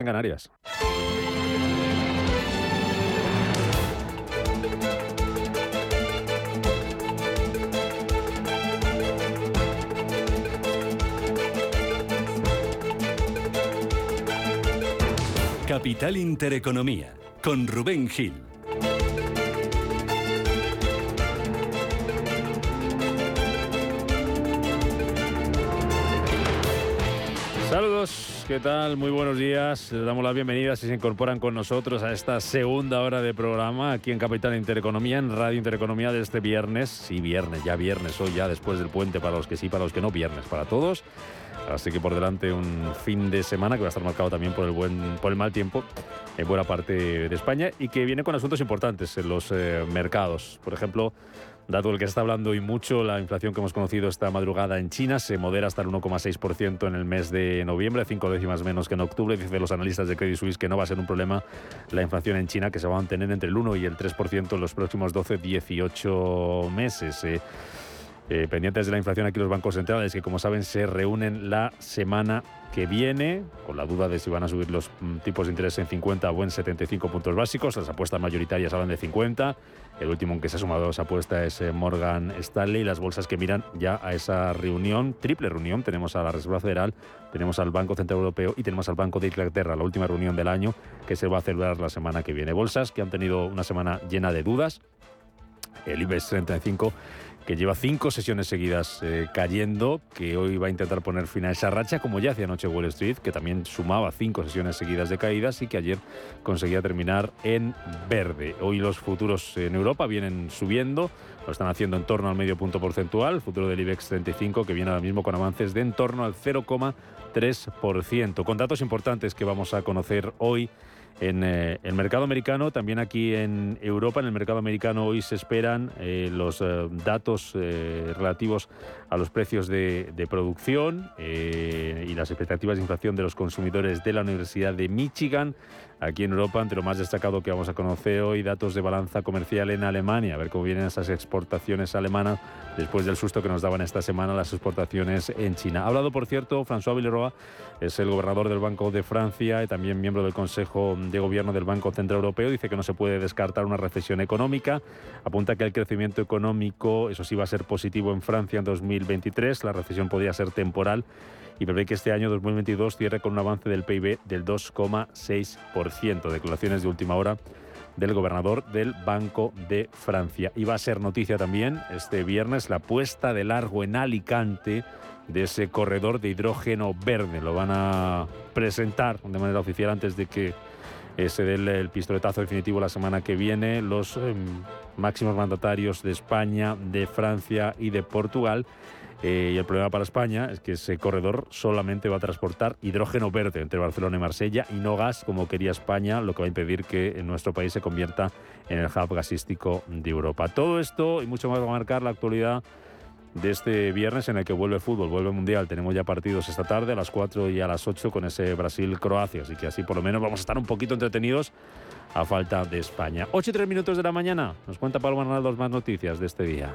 en Canarias. Capital Intereconomía, con Rubén Gil. ¿Qué tal? Muy buenos días. Les damos la bienvenida si se incorporan con nosotros a esta segunda hora de programa aquí en Capital Intereconomía, en Radio Intereconomía de este viernes. Sí, viernes, ya viernes, hoy ya después del puente para los que sí, para los que no, viernes para todos. Así que por delante un fin de semana que va a estar marcado también por el buen por el mal tiempo en buena parte de España y que viene con asuntos importantes en los eh, mercados. Por ejemplo, dato del que está hablando hoy mucho, la inflación que hemos conocido esta madrugada en China se modera hasta el 1,6% en el mes de noviembre, cinco décimas menos que en octubre. Dicen los analistas de Credit Suisse que no va a ser un problema la inflación en China, que se va a mantener entre el 1 y el 3% en los próximos 12-18 meses. Eh. Eh, pendientes de la inflación aquí los bancos centrales, que como saben se reúnen la semana que viene, con la duda de si van a subir los mm, tipos de interés en 50 o en 75 puntos básicos. Las apuestas mayoritarias hablan de 50. El último en que se ha sumado a esa apuesta es eh, Morgan Stanley. Las bolsas que miran ya a esa reunión, triple reunión, tenemos a la Reserva Federal, tenemos al Banco Central Europeo y tenemos al Banco de Inglaterra, la última reunión del año que se va a celebrar la semana que viene. Bolsas que han tenido una semana llena de dudas. El IBEX 35 que lleva cinco sesiones seguidas eh, cayendo, que hoy va a intentar poner fin a esa racha, como ya hacía anoche Wall Street, que también sumaba cinco sesiones seguidas de caídas y que ayer conseguía terminar en verde. Hoy los futuros en Europa vienen subiendo, lo están haciendo en torno al medio punto porcentual, futuro del IBEX 35, que viene ahora mismo con avances de en torno al 0,3%, con datos importantes que vamos a conocer hoy en eh, el mercado americano, también aquí en Europa, en el mercado americano hoy se esperan eh, los eh, datos relativos a los precios de, de producción y las expectativas de inflación de los consumidores de la Universidad de Michigan. Aquí en Europa, entre lo más destacado que vamos a conocer hoy, datos de balanza comercial en Alemania, a ver cómo vienen esas exportaciones alemanas después del susto que nos daban esta semana las exportaciones en China. Ha hablado, por cierto, François Villeroy, es el gobernador del Banco de Francia y también miembro del Consejo de Gobierno del Banco Central Europeo. Dice que no se puede descartar una recesión económica. Apunta que el crecimiento económico, eso sí, va a ser positivo en Francia en 2023. La recesión podría ser temporal y prevé que este año 2022 cierre con un avance del PIB del 2,6%. Declaraciones de última hora del gobernador del Banco de Francia. Y va a ser noticia también este viernes la puesta de largo en Alicante de ese corredor de hidrógeno verde. Lo van a presentar de manera oficial antes de que se dé el pistoletazo definitivo la semana que viene los em, máximos mandatarios de España, de Francia y de Portugal eh, y el problema para España es que ese corredor solamente va a transportar hidrógeno verde entre Barcelona y Marsella y no gas como quería España, lo que va a impedir que nuestro país se convierta en el hub gasístico de Europa. Todo esto y mucho más va a marcar la actualidad de este viernes en el que vuelve el fútbol, vuelve el Mundial. Tenemos ya partidos esta tarde a las 4 y a las 8 con ese Brasil-Croacia, así que así por lo menos vamos a estar un poquito entretenidos a falta de España. 8 y 3 minutos de la mañana, nos cuenta Pablo Manaldo más noticias de este día.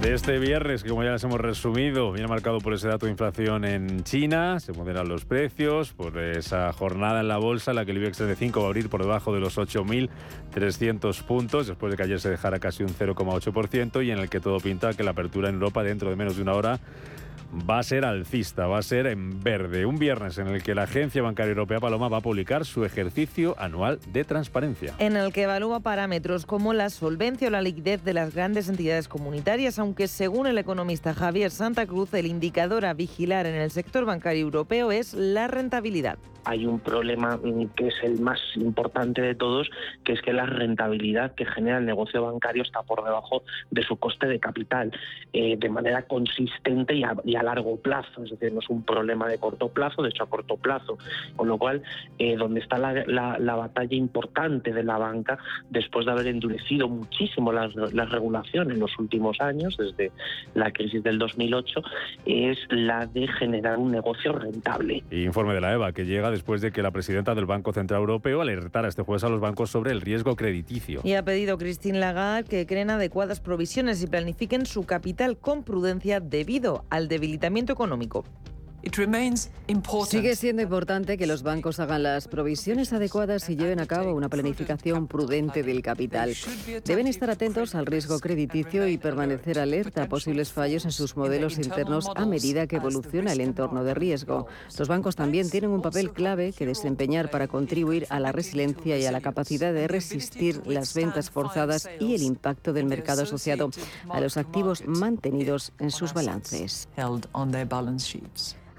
de este viernes, que como ya les hemos resumido, viene marcado por ese dato de inflación en China, se moderan los precios, por esa jornada en la bolsa, en la que el IBEX 35 va a abrir por debajo de los 8.300 puntos, después de que ayer se dejara casi un 0,8%, y en el que todo pinta que la apertura en Europa dentro de menos de una hora va a ser alcista, va a ser en verde. Un viernes en el que la Agencia Bancaria Europea Paloma va a publicar su ejercicio anual de transparencia. En el que evalúa parámetros como la solvencia o la liquidez de las grandes entidades comunitarias, aunque según el economista Javier Santa Cruz, el indicador a vigilar en el sector bancario europeo es la rentabilidad. hay un problema mm, que es el más importante de todos, que es que la rentabilidad que genera el negocio bancario está por debajo de su coste de capital, eh, de manera consistente y a, largo plazo. Es decir, no es un problema de corto plazo, de hecho a corto plazo. Con lo cual, eh, donde está la, batalla importante de la banca, después de haber endurecido muchísimo las, las regulaciones en los últimos años, desde la crisis del 2008, es la de generar un negocio rentable. Informe de la EVA que llega después de que la presidenta del Banco Central Europeo alertara este jueves a los bancos sobre el riesgo crediticio. Y ha pedido Christine Lagarde que creen adecuadas provisiones y planifiquen su capital con prudencia debido al debilitamiento económico. Sigue siendo importante que los bancos hagan las provisiones adecuadas y lleven a cabo una planificación prudente del capital. Deben estar atentos al riesgo crediticio y permanecer alerta a posibles fallos en sus modelos internos a medida que evoluciona el entorno de riesgo. Los bancos también tienen un papel clave que desempeñar para contribuir a la resiliencia y a la capacidad de resistir las ventas forzadas y el impacto del mercado asociado a los activos mantenidos en sus balances.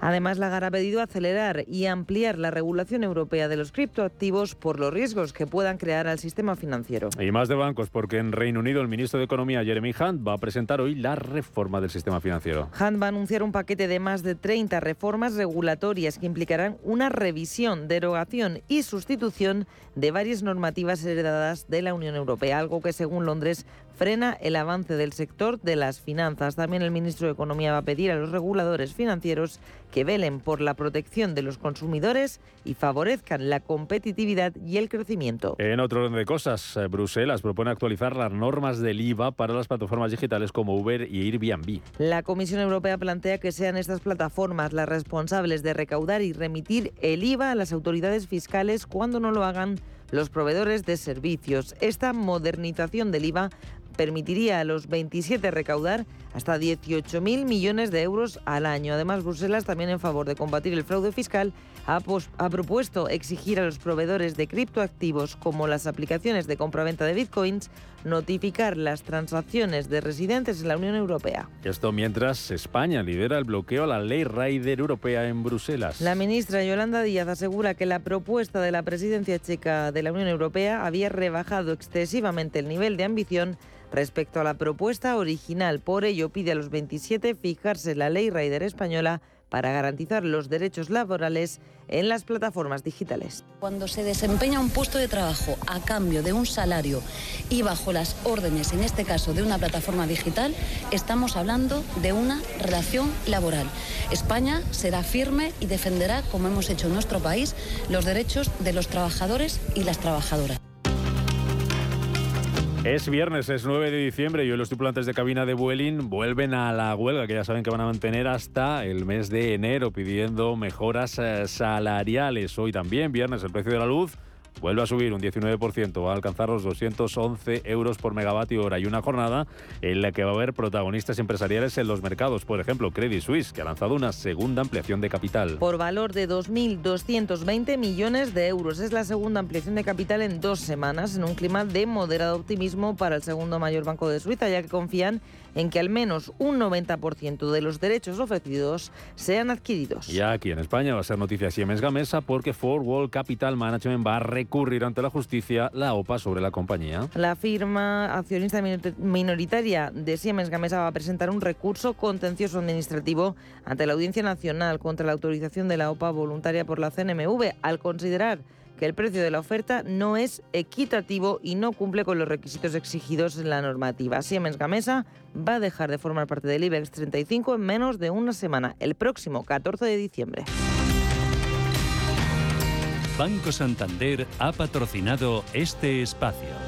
Además, Lagarde ha pedido acelerar y ampliar la regulación europea de los criptoactivos por los riesgos que puedan crear al sistema financiero. Y más de bancos, porque en Reino Unido el ministro de Economía, Jeremy Hunt, va a presentar hoy la reforma del sistema financiero. Hunt va a anunciar un paquete de más de 30 reformas regulatorias que implicarán una revisión, derogación y sustitución de varias normativas heredadas de la Unión Europea, algo que según Londres frena el avance del sector de las finanzas. También el ministro de Economía va a pedir a los reguladores financieros que velen por la protección de los consumidores y favorezcan la competitividad y el crecimiento. En otro orden de cosas, eh, Bruselas propone actualizar las normas del IVA para las plataformas digitales como Uber y Airbnb. La Comisión Europea plantea que sean estas plataformas las responsables de recaudar y remitir el IVA a las autoridades fiscales cuando no lo hagan los proveedores de servicios. Esta modernización del IVA permitiría a los 27 recaudar hasta 18.000 millones de euros al año. Además, Bruselas, también en favor de combatir el fraude fiscal, ha, ha propuesto exigir a los proveedores de criptoactivos, como las aplicaciones de compraventa de bitcoins, notificar las transacciones de residentes en la Unión Europea. Esto mientras España lidera el bloqueo a la ley Raider europea en Bruselas. La ministra Yolanda Díaz asegura que la propuesta de la presidencia checa de la Unión Europea había rebajado excesivamente el nivel de ambición respecto a la propuesta original. Por ello, pide a los 27 fijarse la ley Raider española para garantizar los derechos laborales en las plataformas digitales. Cuando se desempeña un puesto de trabajo a cambio de un salario y bajo las órdenes, en este caso de una plataforma digital, estamos hablando de una relación laboral. España será firme y defenderá, como hemos hecho en nuestro país, los derechos de los trabajadores y las trabajadoras. Es viernes, es 9 de diciembre y hoy los tripulantes de cabina de Vueling vuelven a la huelga que ya saben que van a mantener hasta el mes de enero pidiendo mejoras eh, salariales. Hoy también, viernes, el precio de la luz vuelve a subir un 19%, va a alcanzar los 211 euros por megavatio hora y una jornada en la que va a haber protagonistas empresariales en los mercados, por ejemplo Credit Suisse, que ha lanzado una segunda ampliación de capital. Por valor de 2.220 millones de euros. Es la segunda ampliación de capital en dos semanas, en un clima de moderado optimismo para el segundo mayor banco de Suiza, ya que confían en que al menos un 90% de los derechos ofrecidos sean adquiridos. Ya aquí en España va a ser noticia Siemens Gamesa porque Ford World Capital Management va a recurrir ante la justicia la OPA sobre la compañía. La firma accionista minoritaria de Siemens Gamesa va a presentar un recurso contencioso administrativo ante la Audiencia Nacional contra la autorización de la OPA voluntaria por la CNMV al considerar que el precio de la oferta no es equitativo y no cumple con los requisitos exigidos en la normativa. Siemens Gamesa va a dejar de formar parte del IBEX 35 en menos de una semana, el próximo 14 de diciembre. Banco Santander ha patrocinado este espacio.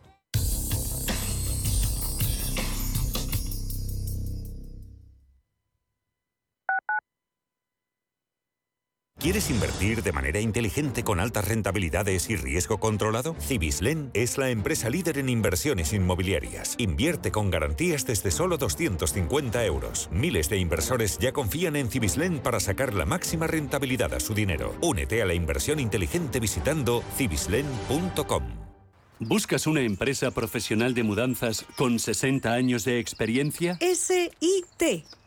¿Quieres invertir de manera inteligente con altas rentabilidades y riesgo controlado? Cibislen es la empresa líder en inversiones inmobiliarias. Invierte con garantías desde solo 250 euros. Miles de inversores ya confían en Cibislen para sacar la máxima rentabilidad a su dinero. Únete a la inversión inteligente visitando cibislen.com. ¿Buscas una empresa profesional de mudanzas con 60 años de experiencia? S-I-T.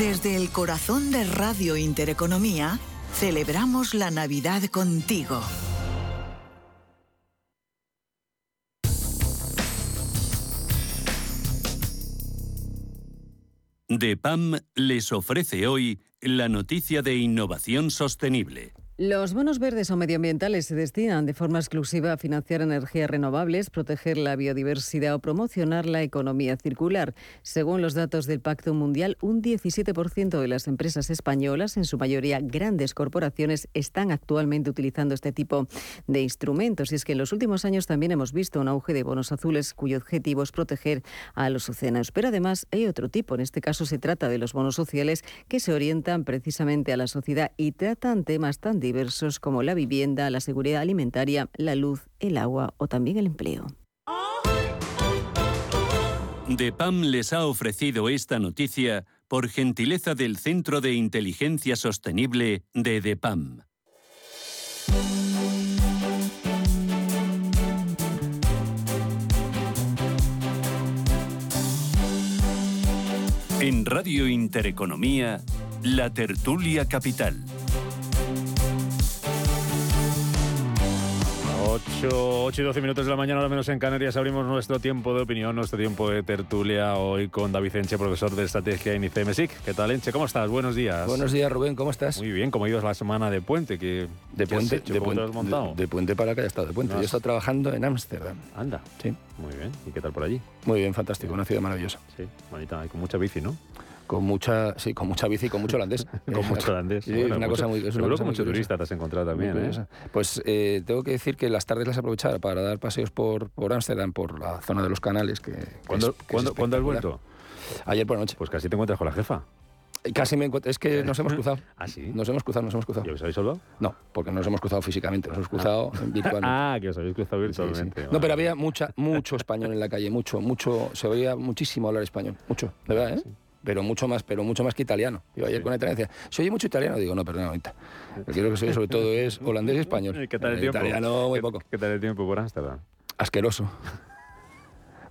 Desde el corazón de Radio Intereconomía, celebramos la Navidad contigo. DEPAM les ofrece hoy la noticia de innovación sostenible. Los bonos verdes o medioambientales se destinan de forma exclusiva a financiar energías renovables, proteger la biodiversidad o promocionar la economía circular. Según los datos del Pacto Mundial, un 17% de las empresas españolas, en su mayoría grandes corporaciones, están actualmente utilizando este tipo de instrumentos. Y es que en los últimos años también hemos visto un auge de bonos azules cuyo objetivo es proteger a los océanos. Pero además hay otro tipo. En este caso se trata de los bonos sociales que se orientan precisamente a la sociedad y tratan temas tan como la vivienda, la seguridad alimentaria, la luz, el agua o también el empleo. DEPAM les ha ofrecido esta noticia por gentileza del Centro de Inteligencia Sostenible de DEPAM. En Radio Intereconomía, la tertulia capital. 8, 8 y 12 minutos de la mañana, al menos en Canarias, abrimos nuestro tiempo de opinión, nuestro tiempo de tertulia hoy con David Enche, profesor de Estrategia en ICEMESIC. ¿Qué tal, Enche? ¿Cómo estás? Buenos días. Buenos días, Rubén, ¿cómo estás? Muy bien, ¿cómo ha ido la semana de puente? ¿Qué, de qué has puente, hecho? de, ¿Cómo te puente has montado? de- de puente para que haya estado de puente. No Yo he estado trabajando en Ámsterdam. Anda, Sí, muy bien. ¿Y qué tal por allí? muy bien, fantástico, una ciudad maravillosa. Sí, bonita, y con mucha bici, ¿no? Con mucha, sí, con mucha bici y con mucho holandés. con mucho holandés. Sí, Bueno, es una mucho- cosa muy, es una cosa muy turista te has encontrado también, ¿eh? Pues eh, tengo que decir que las tardes las aprovechaba para dar paseos por por Ámsterdam, por la zona de los canales. Que, ¿Cuándo, que ¿cuándo, ¿cuándo has vuelto? Ayer por la noche. Pues casi te encuentras con la jefa. Casi me encuentro. Es que nos hemos cruzado. ¿Ah, sí? Nos hemos cruzado, nos hemos cruzado. ¿Y os habéis saludado? No, porque no nos hemos cruzado físicamente, nos hemos cruzado virtualmente. Ah, que os habéis cruzado Sí, sí. virtualmente. No, pero había mucha, mucho español en la calle, mucho, mucho, se oía muchísimo hablar español, mucho, de verdad, ¿eh? Pero mucho más, pero mucho más que italiano. Yo ayer Sí. con italiano decía, ¿se oye mucho italiano? Digo, no, perdona, ahorita. Lo que se oye sobre todo es holandés y español. ¿Y ¿Qué tal el tiempo? Italiano, muy ¿Qué- poco. ¿Qué tal el tiempo por Ámsterdam? Asqueroso.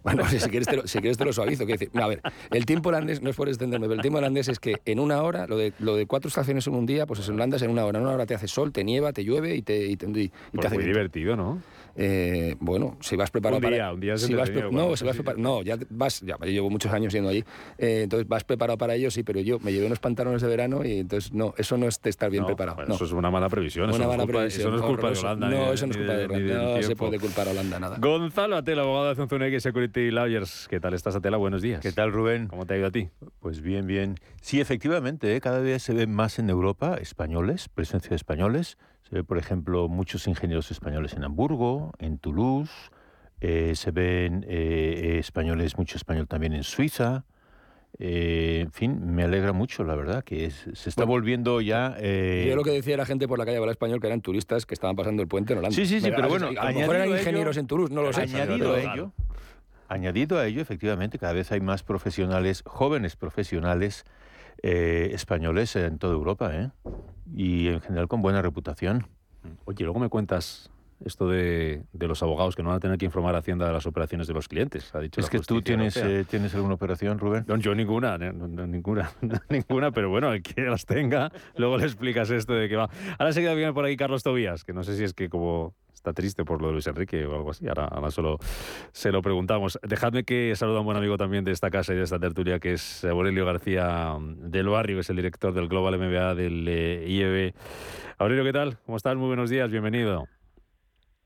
Bueno, si quieres, te lo, si quieres te lo suavizo. decir, a ver, el tiempo holandés, no es por extenderme, pero el tiempo holandés es que en una hora, lo de, lo de cuatro estaciones en un día, pues en Holanda es en una hora. En una hora te hace sol, te nieva, te llueve y te, y te, y te Pues hace muy viento. divertido, ¿no? Eh, bueno, si vas preparado Un para día, un día si vas pre- no, si vas sí. prepar- no, ya vas, ya yo llevo muchos años yendo allí, eh, entonces vas preparado para ello, sí, pero yo me llevé unos pantalones de verano y entonces no, eso no es de estar bien No, preparado. bueno, no. Eso es una mala previsión. Una eso, no mala es culpa, previsión, eso no es culpa de. Holanda. No, ni- eso no es culpa de Holanda. No se puede culpar a Holanda nada. Gonzalo Atela, abogado de Zunzunegui Security Lawyers. ¿Qué tal estás, Atela? Buenos días. ¿Qué tal, Rubén? ¿Cómo te ha ido a ti? Pues bien, bien. Sí, efectivamente, ¿eh? cada vez se ven más en Europa españoles, presencia de españoles. Se ve, por ejemplo, muchos ingenieros españoles en Hamburgo, en Toulouse, eh, se ven eh, españoles, mucho español también en Suiza. Eh, en fin, me alegra mucho, la verdad, que se está volviendo ya... Yo lo que decía la gente por la calle habla español que eran turistas que estaban pasando el puente en Holanda. Sí, sí, sí, pero bueno, a lo mejor eran ingenieros en Toulouse, no lo sé. Añadido a ello, añadido a ello, efectivamente, cada vez hay más profesionales, jóvenes profesionales españoles en toda Europa, ¿eh? y en general con buena reputación. Oye, luego me cuentas esto de, los abogados que no van a tener que informar a Hacienda de las operaciones de los clientes. Ha dicho es que tú tienes, eh, tienes alguna operación, Rubén. No, yo ninguna, ninguna, ninguna, pero bueno, el que las tenga, luego le explicas esto de que va. Ahora se queda bien por ahí Carlos Tobías, que no sé si es que como está triste por lo de Luis Enrique o algo así. Ahora, ahora solo se lo preguntamos. Dejadme que saluda a un buen amigo también de esta casa y de esta tertulia, que es Aurelio García mm, del Barrio, que es el director del Global MBA del eh, IEB. Aurelio, ¿qué tal? ¿Cómo estás? Muy buenos días, bienvenido.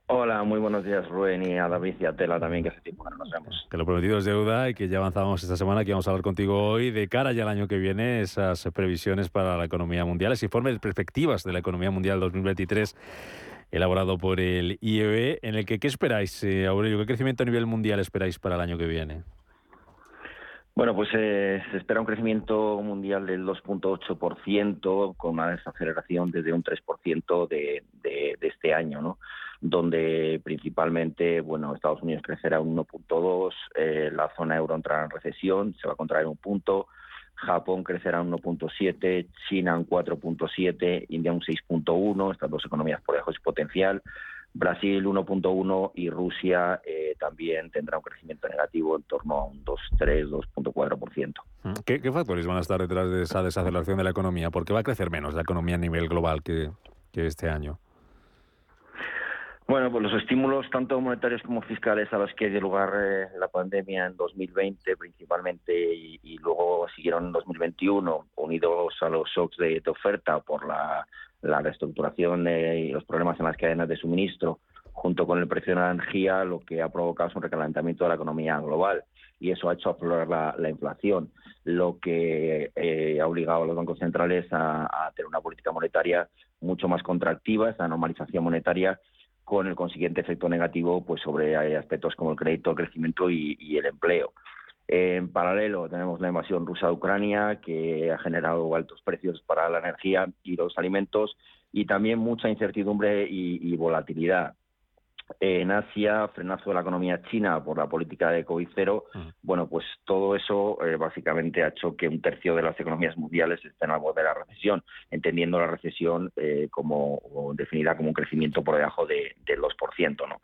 Hola, muy buenos días Rubén y a David y a Tela también, que hace tiempo que no nos vemos. Que lo prometido es deuda y que ya avanzamos esta semana, que vamos a hablar contigo hoy de cara ya al año que viene, esas previsiones para la economía mundial, ese informe de perspectivas de la economía mundial 2023 elaborado por el IEB, en el que ¿qué esperáis, eh, Aurelio? ¿Qué crecimiento a nivel mundial esperáis para el año que viene? Bueno, pues eh, se espera un crecimiento mundial del 2.8%, con una desaceleración desde un 3% de, de, de este año, ¿no? donde principalmente bueno Estados Unidos crecerá un 1.2, eh, la zona euro entrará en recesión, se va a contraer un punto, Japón crecerá un 1.7, China un 4.7, India un 6.1, estas dos economías por su potencial, Brasil 1.1 y Rusia eh, también tendrá un crecimiento negativo en torno a un 2.3, 2.4%. Mm, ¿Qué, ¿Qué factores van a estar detrás de esa desaceleración de la economía? ¿Por qué va a crecer menos la economía a nivel global que este año? Bueno, pues los estímulos tanto monetarios como fiscales a los que dio lugar eh, la pandemia en 2020 principalmente y, luego siguieron en 2021, unidos a los shocks de, oferta por la, reestructuración y los problemas en las cadenas de suministro, junto con el precio de la energía, lo que ha provocado es un recalentamiento de la economía global. Y eso ha hecho aflorar la, inflación, lo que eh, ha obligado a los bancos centrales a, a tener una política monetaria mucho más contractiva, esa normalización monetaria con el consiguiente efecto negativo pues sobre aspectos como el crédito, el crecimiento y, el empleo. En paralelo tenemos la invasión rusa de Ucrania que ha generado altos precios para la energía y los alimentos y también mucha incertidumbre y volatilidad en Asia, frenazo de la economía china por la política de COVID cero, bueno, pues todo eso eh, básicamente ha hecho que un tercio de las economías mundiales estén al borde de la recesión, entendiendo la recesión eh, como definida como un crecimiento por debajo de, del 2%, ¿no?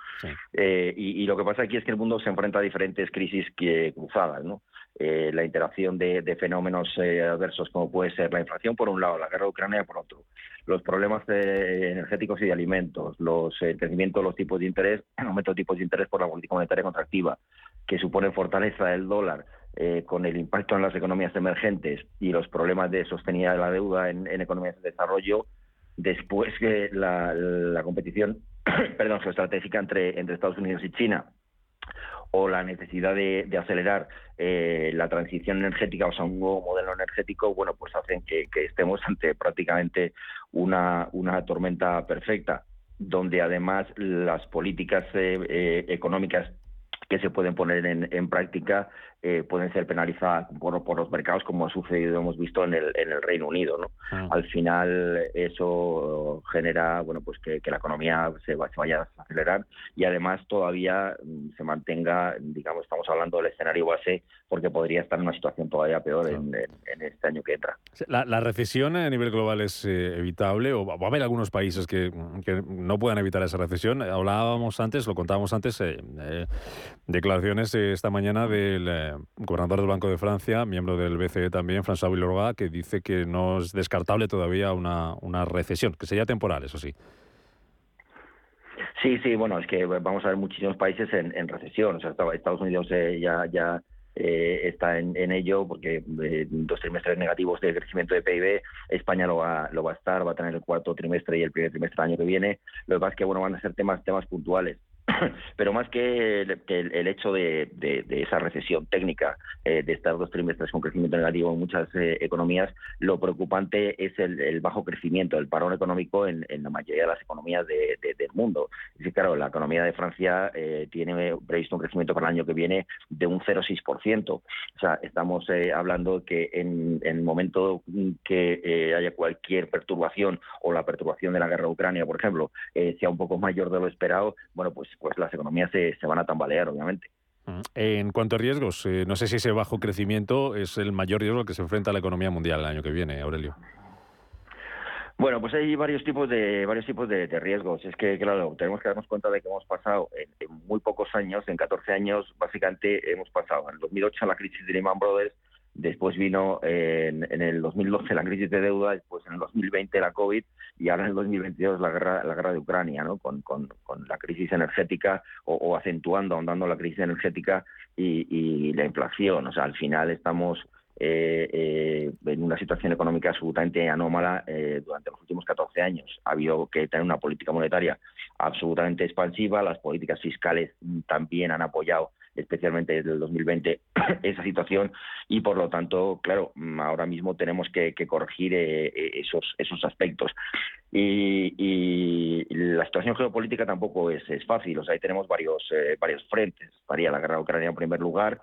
Eh, y, y, lo que pasa aquí es que el mundo se enfrenta a diferentes crisis que, cruzadas, ¿no? Eh, la interacción de, fenómenos eh, adversos como puede ser la inflación por un lado, la guerra de Ucrania por otro, los problemas energéticos y de alimentos, los, el crecimiento de los tipos de interés, el aumento de tipos de interés por la política monetaria contractiva, que supone fortaleza del dólar, eh, con el impacto en las economías emergentes y los problemas de sostenibilidad de la deuda en, economías de desarrollo, después que la, la competición perdón, geoestratégica entre, entre Estados Unidos y China o la necesidad de, acelerar eh, la transición energética, o sea, un nuevo modelo energético, bueno, pues hacen que, estemos ante prácticamente una, una tormenta perfecta, donde además las políticas eh, eh, económicas que se pueden poner en, práctica eh, pueden ser penalizadas por, por, los mercados, como ha sucedido, hemos visto en el, en el Reino Unido. ¿no? Ah. Al final, eso genera bueno pues que, la economía se, vaya a acelerar y además todavía mm, se mantenga, digamos, estamos hablando del escenario base, porque podría estar en una situación todavía peor en, este año que entra. La, recesión a nivel global es eh, evitable o va a haber algunos países que, que, no puedan evitar esa recesión. Hablábamos antes, lo contábamos antes, eh, Declaraciones esta mañana del eh, gobernador del Banco de Francia, miembro del BCE también, François Villeroy, que dice que no es descartable todavía una, una recesión, que sería temporal, eso sí. Sí, sí, bueno, es que vamos a ver muchísimos países en, recesión. O sea, Estados Unidos eh, ya, ya eh, está en, ello porque dos trimestres negativos de crecimiento de PIB, España lo va, lo va a estar, va a tener el cuarto trimestre y el primer trimestre del año que viene. Lo que pasa es que bueno, van a ser temas, temas puntuales. pero más que el, hecho de, esa recesión técnica, eh, de estar dos trimestres con crecimiento negativo en muchas eh, economías, lo preocupante es el, bajo crecimiento, el parón económico en, la mayoría de las economías del mundo. Y claro, la economía de Francia eh, tiene previsto un crecimiento para el año que viene de un 0,6%. O sea, estamos hablando que en, el momento que haya cualquier perturbación o la perturbación de la guerra de Ucrania, por ejemplo, sea un poco mayor de lo esperado, bueno, pues, pues las economías se, se van a tambalear, obviamente. Mm. En cuanto a riesgos, eh, no sé si ese bajo crecimiento es el mayor riesgo al que se enfrenta la economía mundial el año que viene, Aurelio. Bueno, pues hay varios tipos de varios tipos de, riesgos. Es que, claro, tenemos que darnos cuenta de que hemos pasado en, muy pocos años, en 14 años, básicamente hemos pasado en el 2008 la crisis de Lehman Brothers, después vino en, el 2012 la crisis de deuda, después en el 2020 la COVID y ahora en el 2022 la guerra, la guerra de Ucrania, ¿no? con, con, la crisis energética o, acentuando, ahondando la crisis energética y, la inflación. O sea, al final estamos eh, eh, en una situación económica absolutamente anómala eh, durante los últimos 14 años. Ha habido que tener una política monetaria absolutamente expansiva, las políticas fiscales también han apoyado especialmente desde el 2020, esa situación y por lo tanto, claro, mm, ahora mismo tenemos que, corregir eh, eh, esos, esos aspectos. Y, la situación geopolítica tampoco es, fácil, o sea, ahí tenemos varios, eh, varios frentes. Estaría la guerra Ucrania en primer lugar,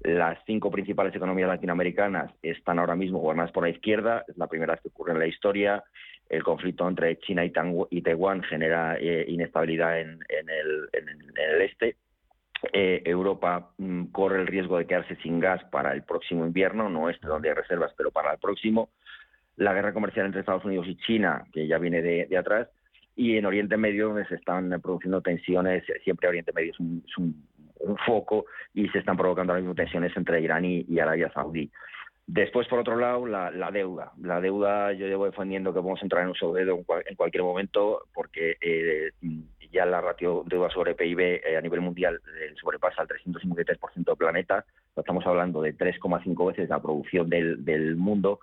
las cinco principales economías latinoamericanas están ahora mismo gobernadas por la izquierda, es la primera vez que ocurre en la historia. El conflicto entre China y, Taiwán genera inestabilidad en, el, en, el, este. Eh, Europa mm, corre el riesgo de quedarse sin gas para el próximo invierno, no este donde hay reservas, pero para el próximo. La guerra comercial entre Estados Unidos y China, que ya viene de, atrás, y en Oriente Medio donde se están produciendo tensiones, siempre Oriente Medio es un, foco y se están provocando ahora mismo tensiones entre Irán y, Arabia Saudí. Después, por otro lado, la, deuda. La deuda, yo llevo defendiendo que vamos a entrar en un sobrededo en, cualquier momento porque eh, ya la ratio deuda sobre PIB eh, a nivel mundial eh, sobrepasa el 353% del planeta. Estamos hablando de 3,5 veces la producción del, mundo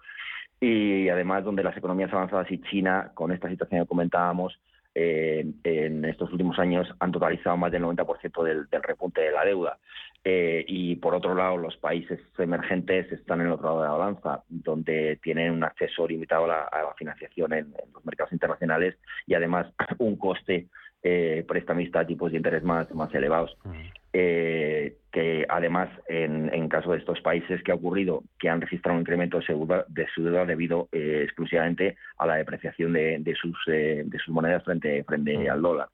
y además donde las economías avanzadas y China, con esta situación que comentábamos, eh, en estos últimos años han totalizado más del 90% del, repunte de la deuda. y por otro lado, los países emergentes están en el otro lado de la balanza, donde tienen un acceso limitado a la, financiación en, los mercados internacionales y además un coste eh, prestamista a tipos de interés más, más elevados. Eh, que además, en, caso de estos países que ha ocurrido, que han registrado un incremento de, su deuda debido eh, exclusivamente a la depreciación de, sus, de sus monedas frente, frente al dólar.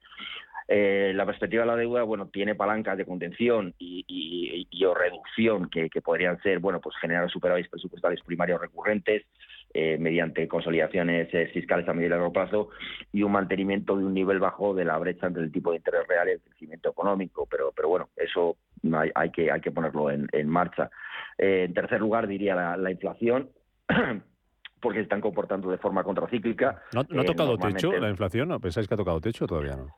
la perspectiva de la deuda, bueno, tiene palancas de contención y, y, o reducción que, que, podrían ser, bueno, pues generar superávit presupuestales primarios recurrentes, eh, mediante consolidaciones eh, fiscales a medio y largo plazo y un mantenimiento de un nivel bajo de la brecha entre el tipo de interés real y el crecimiento económico. Pero, pero bueno, eso hay, que, hay que ponerlo en, marcha. Eh, en tercer lugar, diría la, inflación. porque se están comportando de forma contracíclica. ¿No, ha tocado techo la inflación? ¿No pensáis que ha tocado techo todavía no?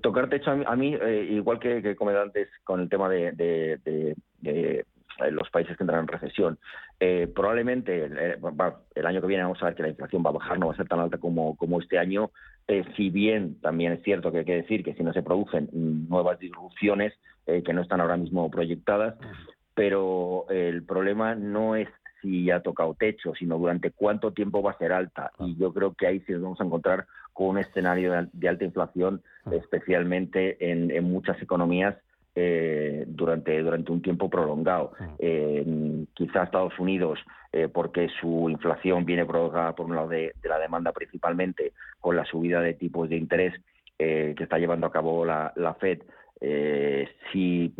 tocar techo a mí, igual que, que antes con el tema de, los países que entran en recesión. Eh, probablemente eh, el, año que viene vamos a ver que la inflación va a bajar, no va a ser tan alta como, como este año, eh, si bien también es cierto que hay que decir que si no se producen nuevas disrupciones que no están ahora mismo proyectadas, pero el problema no es si ha tocado techo, sino durante cuánto tiempo va a ser alta. Y yo creo que ahí sí nos vamos a encontrar con un escenario de, alta inflación, especialmente en, en muchas economías eh, durante, durante un tiempo prolongado. Eh, quizá Estados Unidos, eh, porque su inflación viene provocada por un lado de, la demanda principalmente, con la subida de tipos de interés que está llevando a cabo la, la Fed, eh, si,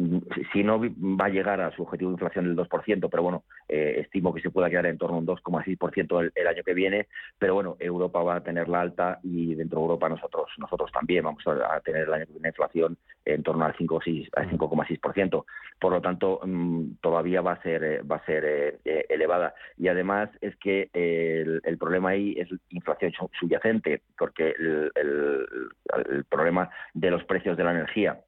si no va a llegar a su objetivo de inflación del 2%, pero bueno, eh, estimo que se pueda quedar en torno a un 2,6% el, el año que viene, pero bueno, Europa va a tener la alta y dentro de Europa nosotros nosotros también vamos a, tener la inflación en torno al 5,6%. Por lo tanto, mm, todavía va a ser eh, va a ser elevada y además es que el, el, problema ahí es inflación subyacente, porque el, el, el problema de los precios de la energía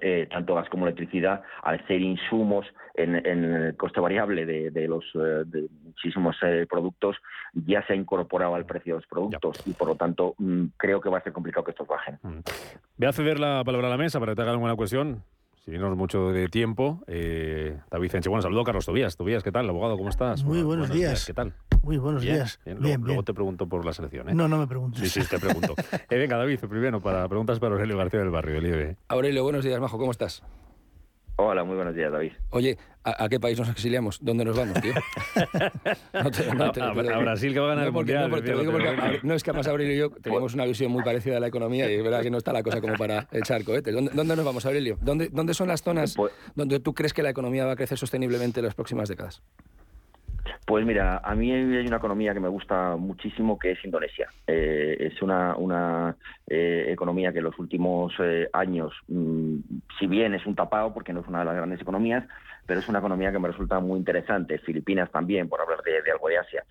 eh, tanto gas como electricidad, al ser insumos en, el coste variable de, los eh, muchísimos eh, productos, ya se ha incorporado al precio de los productos y por lo tanto mm, creo que va a ser complicado que estos bajen. Mm. Voy a ceder la palabra a la mesa para que te haga alguna cuestión. No mucho de tiempo, David Enche. Bueno, saludo a Carlos Tobías. Tobías, ¿qué tal, abogado? ¿Cómo estás? Muy buenos, días. ¿Qué tal? Muy buenos días. Bien, luego, te pregunto por la selección. No, no me preguntes. Sí, sí, te pregunto. venga, David, primero para preguntas para Aurelio García del Barrio, del IBE. Aurelio, buenos días, Majo, ¿cómo estás? Hola, muy buenos días, David. Oye, ¿a, qué país nos exiliamos? ¿Dónde nos vamos, tío? a, Brasil que va a ganar el Mundial. No, es que además Aurelio y yo tenemos una visión muy parecida de la economía y es verdad que no está la cosa como para echar cohetes. ¿Dónde, dónde nos vamos, Aurelio? ¿Dónde, ¿Dónde son las zonas pues donde tú crees que la economía va a crecer sosteniblemente en las próximas décadas? Pues mira, a mí hay una economía que me gusta muchísimo que es Indonesia. Eh, es una, una eh, economía que en los últimos eh, años, mm, si bien es un tapado porque no es una de las grandes economías, pero es una economía que me resulta muy interesante. Filipinas también, por hablar de, algo de Asia.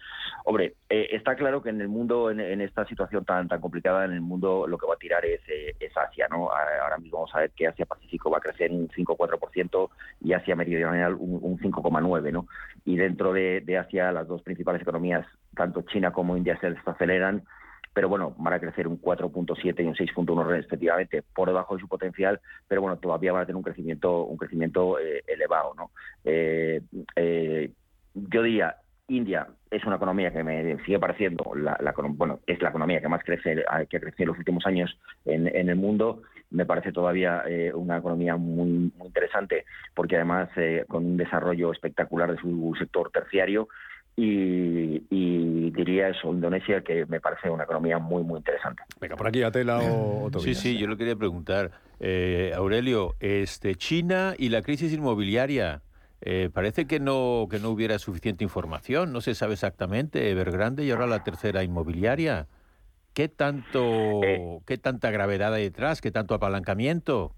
Hombre, eh, está claro que en el mundo, en, esta situación tan tan complicada, en el mundo lo que va a tirar es, eh, Asia, ¿no? Ahora mismo vamos a ver que Asia Pacífico va a crecer un 5,4% y Asia Meridional un, 5,9%, ¿no? Y dentro de, de Asia, las dos principales economías, tanto China como India, se aceleran pero bueno, van a crecer un 4.7 y un 6.1 respectivamente por debajo de su potencial, pero bueno, todavía van a tener un crecimiento un crecimiento eh, elevado, ¿no? Eh, eh, yo diría India es una economía que me sigue pareciendo, la, bueno, es la economía que más crece, que ha crecido en los últimos años en, el mundo. Me parece todavía una economía muy interesante, porque además con un desarrollo espectacular de su sector terciario, y, diría eso, Indonesia, que me parece una economía muy, muy interesante. Venga, por aquí Atela o, o Sí, sí, yo lo quería preguntar. Eh, Aurelio, este, China y la crisis inmobiliaria, eh, parece que no, que no hubiera suficiente información, no se sabe exactamente, Evergrande y ahora la tercera inmobiliaria. ¿Qué tanto, eh. qué tanta gravedad hay detrás? ¿Qué tanto apalancamiento?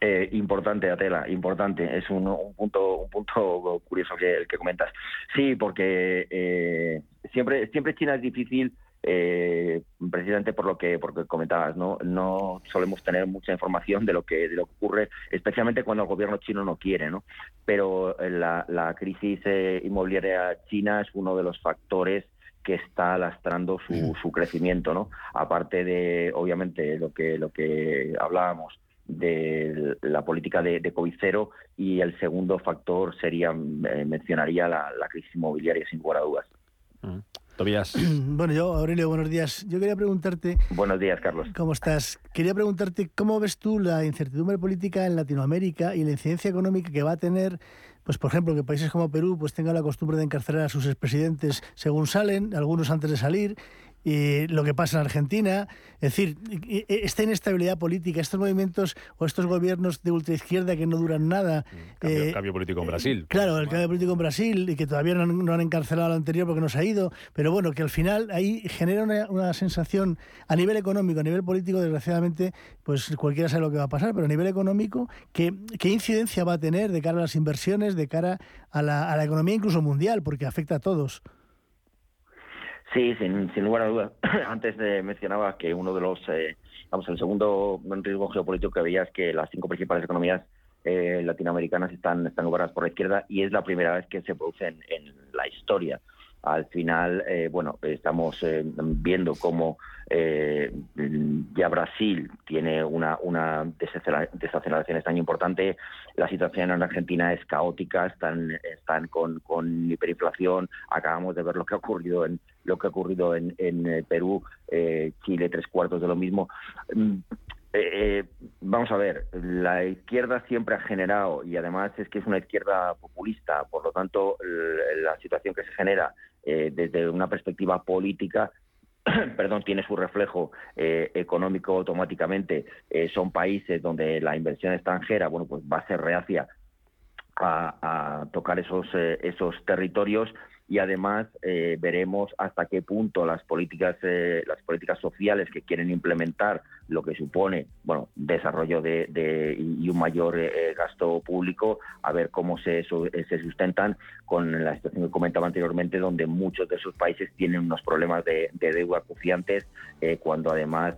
Eh, importante, Atela, importante. Es un, punto un punto curioso que el que comentas. Sí, porque eh, siempre siempre China es difícil. Eh, precisamente por lo que porque comentabas no no solemos tener mucha información de lo que de lo que ocurre especialmente cuando el gobierno chino no quiere no pero la, la crisis inmobiliaria china es uno de los factores que está lastrando su, su crecimiento no aparte de obviamente lo que lo que hablábamos de la política de, de COVID cero y el segundo factor sería, eh, mencionaría la, crisis inmobiliaria sin lugar a dudas. Mm. Tobías. Bueno, yo, Aurelio, buenos días. Yo quería preguntarte... Buenos días, Carlos. ¿Cómo estás? Quería preguntarte cómo ves tú la incertidumbre política en Latinoamérica y la incidencia económica que va a tener pues por ejemplo, que países como Perú pues tengan la costumbre de encarcelar a sus expresidentes según salen, algunos antes de salir, y lo que pasa en Argentina. Es decir, esta inestabilidad política, estos movimientos o estos gobiernos de ultraizquierda que no duran nada. Cambio, eh, cambio político en Brasil. Claro, el cambio político en Brasil y que todavía no, han encarcelado al anterior porque no se ha ido. Pero bueno, que al final ahí genera una, sensación a nivel económico, a nivel político, desgraciadamente, pues cualquiera sabe lo que va a pasar, pero a nivel económico, ¿qué, qué incidencia va a tener de cara a las inversiones, de cara a la, a la economía incluso mundial? Porque afecta a todos. Sí, sin, lugar a dudas. Antes de, mencionaba que uno de los, eh, vamos, el segundo riesgo geopolítico que veía es que las cinco principales economías eh, latinoamericanas están, están gobernadas por la izquierda y es la primera vez que se produce en la historia al final, eh, bueno, estamos eh, viendo cómo eh, ya Brasil tiene una, una desaceleración tan importante, la situación en Argentina es caótica, están, están con, con hiperinflación, acabamos de ver lo que ha ocurrido en lo que ha ocurrido en, en Perú, Chile tres cuartos de lo mismo. Mm, vamos a ver, la izquierda siempre ha generado, y además es que es una izquierda populista, por lo tanto, la situación que se genera eh, desde una perspectiva política perdón, tiene su reflejo eh, económico automáticamente. Eh, son países donde la inversión extranjera, bueno, pues va a ser reacia a, tocar esos, esos territorios y además eh, veremos hasta qué punto las políticas eh, las políticas sociales que quieren implementar lo que supone bueno desarrollo de, y un mayor eh, gasto público a ver cómo se, se sustentan con la situación que comentaba anteriormente donde muchos de esos países tienen unos problemas de, deuda acuciantes cuando además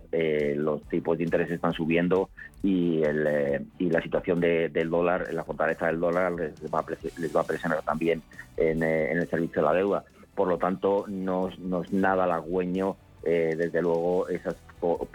los tipos de interés están subiendo y, el, y la situación del dólar la fortaleza del dólar les va a, les va a presionar también en, en el servicio la deuda. Por lo tanto, no, es nada halagüeño, eh, desde luego, esas,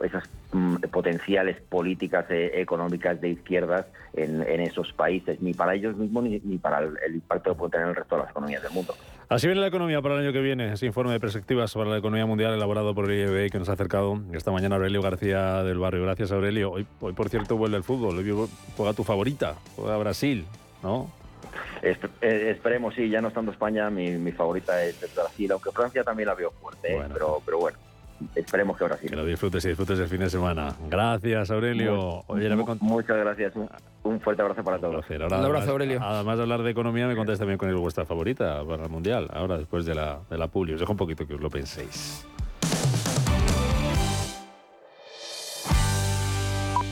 esas mm, potenciales políticas eh, económicas de izquierdas en, esos países, ni para ellos mismos ni, para el, impacto que puede tener el resto de las economías del mundo. Así viene la economía para el año que viene. Ese informe de perspectivas sobre la economía mundial elaborado por el IEB que nos ha acercado esta mañana Aurelio García del Barrio. Gracias, Aurelio. Hoy, hoy por cierto, vuelve el fútbol. Hoy juega tu favorita, juega Brasil, ¿no? Eh, esperemos, sí, ya no estando España, mi, favorita es Brasil, aunque Francia también la veo fuerte, ¿eh? pero, pero bueno. Esperemos que Brasil. Que lo disfrutes y disfrutes el fin de semana. Gracias, Aurelio. Muchas gracias. Un, fuerte abrazo para todos. un abrazo, Aurelio. Además de hablar de economía, me contáis también con el vuestra favorita para el Mundial, ahora después de la, de la Publi. Os dejo un poquito que os lo penséis.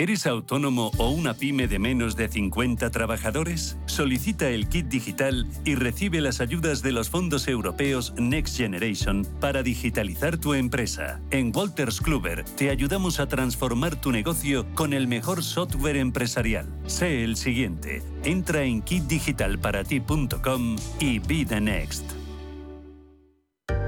¿Eres autónomo o una pyme de menos de 50 trabajadores? Solicita el kit digital y recibe las ayudas de los fondos europeos Next Generation para digitalizar tu empresa. En Walters Kluber te ayudamos a transformar tu negocio con el mejor software empresarial. Sé el siguiente. Entra en kitdigitalparati.com y be the next.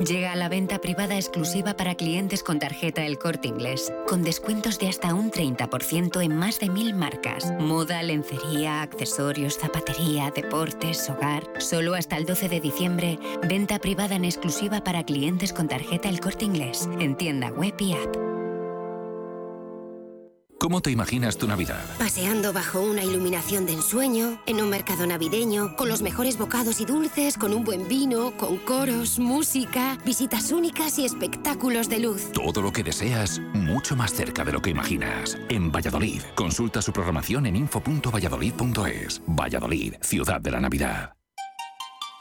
Llega a la venta privada exclusiva para clientes con tarjeta El Corte Inglés, con descuentos de hasta un 30% en más de mil marcas. Moda, lencería, accesorios, zapatería, deportes, hogar. Solo hasta el 12 de diciembre, venta privada en exclusiva para clientes con tarjeta El Corte Inglés, en tienda web y app. ¿Cómo te imaginas tu Navidad? Paseando bajo una iluminación de ensueño, en un mercado navideño, con los mejores bocados y dulces, con un buen vino, con coros, música, visitas únicas y espectáculos de luz. Todo lo que deseas, mucho más cerca de lo que imaginas. En Valladolid, consulta su programación en info.valladolid.es. Valladolid, ciudad de la Navidad.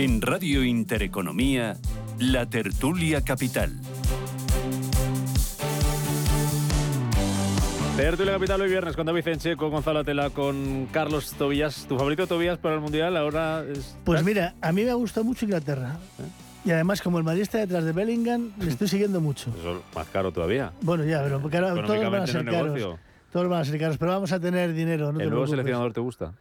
En Radio Intereconomía, La Tertulia Capital. Tertulia Capital hoy viernes con David Encheco, con Gonzalo Tela, con Carlos Tobías. ¿Tu favorito Tobías para el Mundial ahora es... Pues mira, a mí me ha gustado mucho Inglaterra. ¿Eh? Y además, como el Madrid está detrás de Bellingham, le estoy siguiendo mucho. Eso es más caro todavía. Bueno, ya, pero todos van a ser caros. Todos van a ser caros, pero vamos a tener dinero. ¿El nuevo seleccionador te gusta?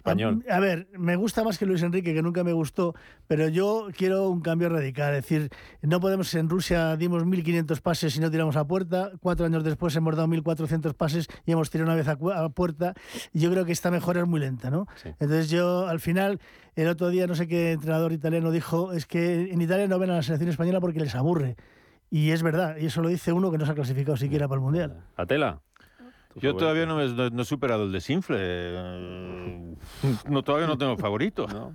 Español. A, ver, me gusta más que Luis Enrique, que nunca me gustó, pero yo quiero un cambio radical. Es decir, no podemos, en Rusia dimos 1.500 pases y no tiramos a puerta. Cuatro años después hemos dado 1.400 pases y hemos tirado una vez a, puerta. Y yo creo que esta mejora es muy lenta, ¿no? Entonces yo, al final, el otro día, no sé qué entrenador italiano dijo, es que en Italia no ven a la selección española porque les aburre. Y es verdad, y eso lo dice uno que no se ha clasificado siquiera para el Mundial. Atela. Yo todavía no, he superado el desinfle. No, todavía no tengo favorito. ¿No?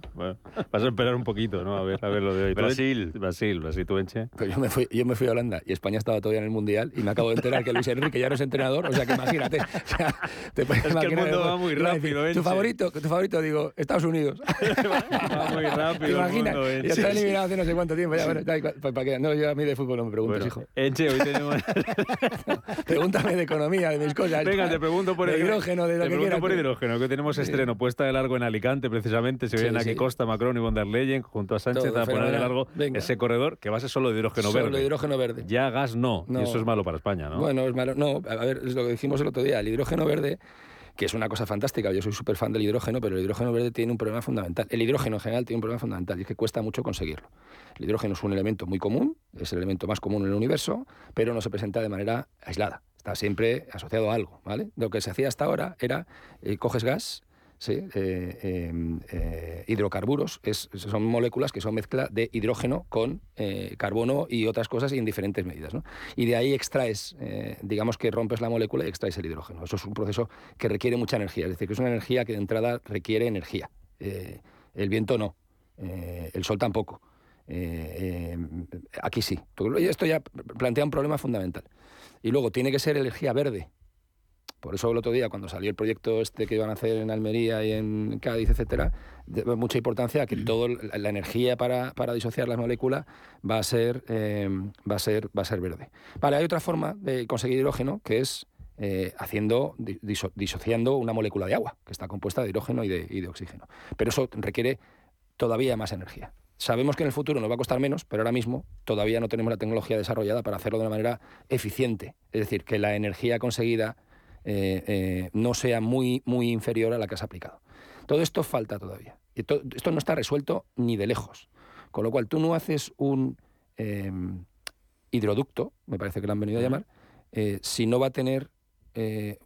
vas a esperar un poquito, ¿no? A ver, a ver lo de hoy. Brasil. Brasil, Brasil, tú, Enche. Pues yo me, fui, yo me fui a Holanda y España estaba todavía en el Mundial y me acabo de enterar que Luis Enrique ya no es entrenador, o sea que imagínate. te es que el mundo va muy rápido, Tu favorito, tu favorito, digo, Estados Unidos. va muy rápido. ¿Te imaginas? ya está eliminado hace no sé cuánto tiempo. Ya, bueno, para, no, yo a mí de fútbol no me preguntes, hijo. Enche, hoy tenemos... Pregúntame de economía, de mis cosas. Venga, te pregunto por por hidrógeno, de lo que quieras. por hidrógeno, que tenemos estreno, puesta de largo en Alicante, precisamente. Se vienen aquí Costa, Macron y von der Leyen junto a Sánchez a poner de largo ese corredor que va a ser solo de hidrógeno solo verde. de hidrógeno verde. Ya gas no, y eso es malo para España, ¿no? Bueno, es malo. No, a ver, es lo que dijimos el otro día. El hidrógeno verde que es una cosa fantástica. Yo soy súper fan del hidrógeno, pero el hidrógeno verde tiene un problema fundamental. El hidrógeno en general tiene un problema fundamental y es que cuesta mucho conseguirlo. El hidrógeno es un elemento muy común, es el elemento más común en el universo, pero no se presenta de manera aislada está siempre asociado a algo, ¿vale? Lo que se hacía hasta ahora era, eh, coges gas, Eh, em, eh, hidrocarburos, es, son moléculas que son mezcla de hidrógeno con carbono y otras cosas en diferentes medidas. Y de ahí extraes, digamos que rompes la molécula y extraes el hidrógeno. Eso es un proceso que requiere mucha energía, es decir, que es una energía que de entrada requiere energía. el viento no, el sol tampoco. aquí sí. Esto ya plantea un problema fundamental. Y luego tiene que ser energía verde. Por eso el otro día, cuando salió el proyecto este que iban a hacer en Almería y en Cádiz, etcétera, de mucha importancia que toda la energía para, disociar las moléculas va a ser eh, va a ser va a ser verde. Vale, hay otra forma de conseguir hidrógeno que es eh, haciendo disociando una molécula de agua que está compuesta de hidrógeno y de oxígeno. Pero eso requiere todavía más energía. Sabemos que en el futuro nos va a costar menos, pero ahora mismo todavía no tenemos la tecnología desarrollada para hacerlo de una manera eficiente. Es decir, que la energía conseguida eh, eh, no sea muy, muy inferior a la que has aplicado. Todo esto falta todavía. Y esto no está resuelto ni de lejos. Con lo cual, tú no haces un em, hidroducto, me parece que lo han venido a llamar, eh, si no va a tener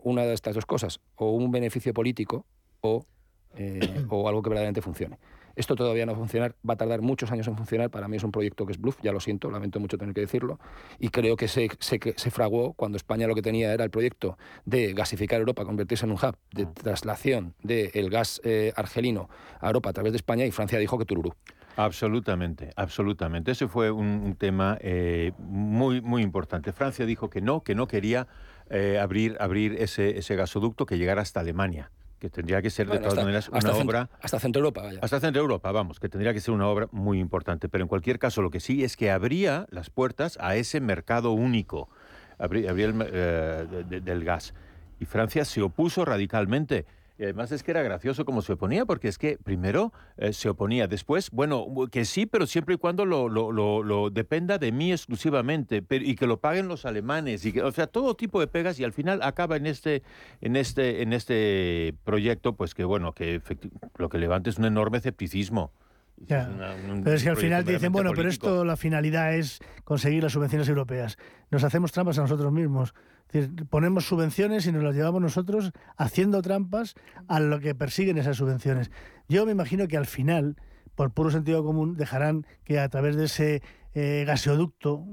una de estas dos cosas, o un beneficio político o, o algo que verdaderamente funcione. Esto todavía no va a funcionar, va a tardar muchos años en funcionar. Para mí es un proyecto que es bluff, ya lo siento, lamento mucho tener que decirlo. Y creo que se, se, se fraguó cuando España lo que tenía era el proyecto de gasificar Europa, convertirse en un hub de ah. traslación del gas eh, argelino a Europa a través de España y Francia dijo que tururú. Absolutamente, absolutamente. Ese fue un, tema eh, muy, muy importante. Francia dijo que no, que no quería eh, abrir, abrir ese, ese gasoducto que llegara hasta Alemania que tendría que ser de todas maneras una obra... hasta Centro Europa, vaya. Hasta Centro Europa, vamos, que tendría que ser una obra muy importante. Pero en cualquier caso, lo que sí es que abría las puertas a ese mercado único, abría, el, eh, del gas. Y Francia se opuso radicalmente. Y además es que era gracioso como se oponía, porque es que primero eh, se oponía, después, bueno, que sí, pero siempre y cuando lo, lo, lo, dependa de mí exclusivamente, pero, y que lo paguen los alemanes, y que, o sea, todo tipo de pegas, y al final acaba en este, en este, en este proyecto, pues que bueno, que lo que levanta es un enorme escepticismo. pero es que al final dicen, bueno, pero esto la finalidad es conseguir las subvenciones europeas. Nos hacemos trampas a nosotros mismos ponemos subvenciones y nos las llevamos nosotros haciendo trampas a lo que persiguen esas subvenciones. Yo me imagino que al final, por puro sentido común, dejarán que a través de ese eh, gaseoducto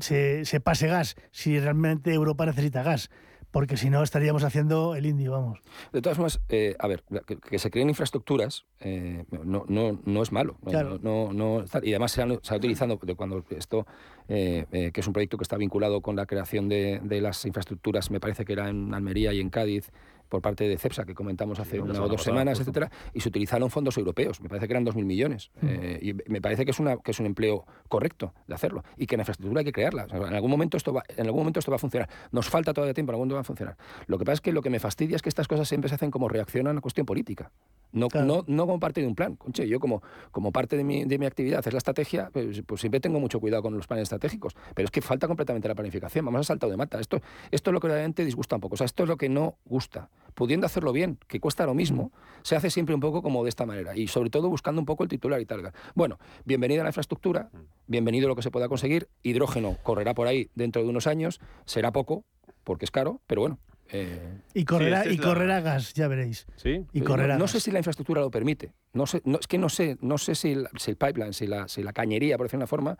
se, se pase gas, si realmente Europa necesita gas porque si no estaríamos haciendo el indio, vamos. De todas formas, eh, a ver, que, se creen infraestructuras eh, no, no, no es malo. No, no, y además se ha, se utilizando, cuando esto, eh, que es un proyecto que está vinculado con la creación de, de, las infraestructuras, me parece que era en Almería y en Cádiz, por parte de CEPSA, que comentamos hace una o dos semanas, etcétera, y se utilizaron fondos europeos. Me parece que eran 2.000 millones. Mm. Eh, y me parece que es, una, que es un empleo correcto de hacerlo. Y que la infraestructura hay que crearla. en, algún momento esto va, en algún momento esto va a funcionar. Nos falta todavía tiempo, en algún momento va a funcionar. Lo que pasa es que lo que me fastidia es que estas cosas siempre se hacen como reacción a una cuestión política. No, no, no como parte de un plan. Conche, yo como, como parte de mi, de mi actividad es la estrategia, pues, pues, siempre tengo mucho cuidado con los planes estratégicos. Pero es que falta completamente la planificación. Vamos a saltar de mata. Esto, esto es lo que realmente disgusta un poco. O sea, esto es lo que no gusta. Pudiendo hacerlo bien, que cuesta lo mismo, se hace siempre un poco como de esta manera y sobre todo buscando un poco el titular y tal. Bueno, bienvenida a la infraestructura, bienvenido a lo que se pueda conseguir, hidrógeno correrá por ahí dentro de unos años, será poco porque es caro, pero bueno, eh, y correrá, este y correrá gas, ya veréis. Sí. Y correrá no, sé si la infraestructura lo permite. No sé, no, es que no sé, no sé si el, si el pipeline, si la, si la cañería, por decir una forma,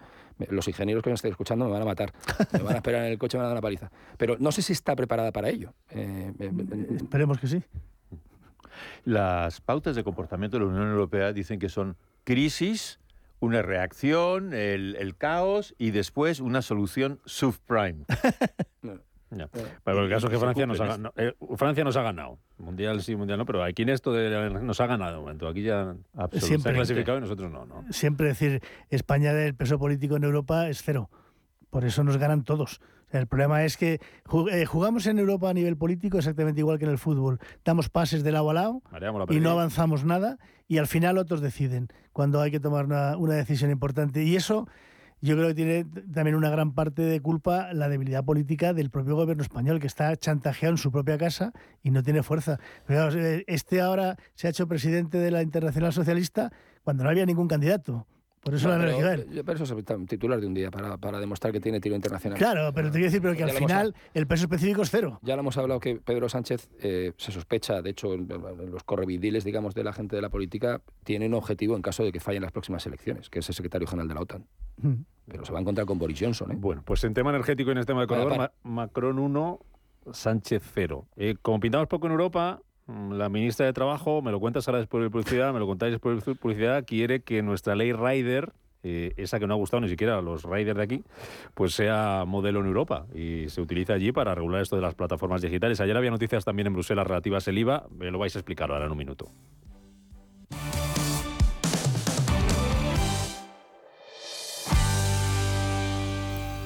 los ingenieros que me estén escuchando me van a matar. me van a esperar en el coche, me van a dar una paliza. Pero no sé si está preparada para ello. Eh, Esperemos que sí. Las pautas de comportamiento de la Unión Europea dicen que son crisis, una reacción, el, el caos y después una solución subprime. Pero el caso es que Francia nos, ha, eh, Francia nos ha ganado. Mundial sí, mundial no, pero aquí en esto de, nos ha ganado de momento. Aquí ya se ha clasificado y nosotros no, no. Siempre decir, España del peso político en Europa es cero. Por eso nos ganan todos. El problema es que eh, jugamos en Europa a nivel político exactamente igual que en el fútbol. Damos pases de lado a lado y no avanzamos nada y al final otros deciden cuando hay que tomar una, una decisión importante. Y eso yo creo que tiene también una gran parte de culpa la debilidad política del propio gobierno español, que está chantajeado en su propia casa y no tiene fuerza. Eh, este ahora se ha hecho presidente de la Internacional Socialista cuando no había ningún candidato. Por eso la han elegido él. Pero eso es titular de un día, para, para, demostrar que tiene tiro internacional. Claro, pero te quiero decir pero que al final el peso específico es cero. Ya lo hemos hablado que Pedro Sánchez eh, se sospecha, de hecho, los correvidiles, digamos, de la gente de la política, tiene un objetivo en caso de que fallen las próximas elecciones, que es el secretario general de la OTAN. Mm. Pero se va a encontrar con Boris Johnson. ¿eh? Bueno, pues en tema energético y en este tema de corredor, Macron 1, Sánchez 0. Eh, como pintamos poco en Europa, Mm, la ministra de Trabajo, me lo cuentas ahora después de publicidad, me lo contáis después de publicidad, quiere que nuestra ley Rider, eh, esa que no ha gustado ni siquiera a los riders de aquí, pues sea modelo en Europa y se utiliza allí para regular esto de las plataformas digitales. Ayer había noticias también en Bruselas relativas al IVA, me lo vais a explicar ahora en un minuto.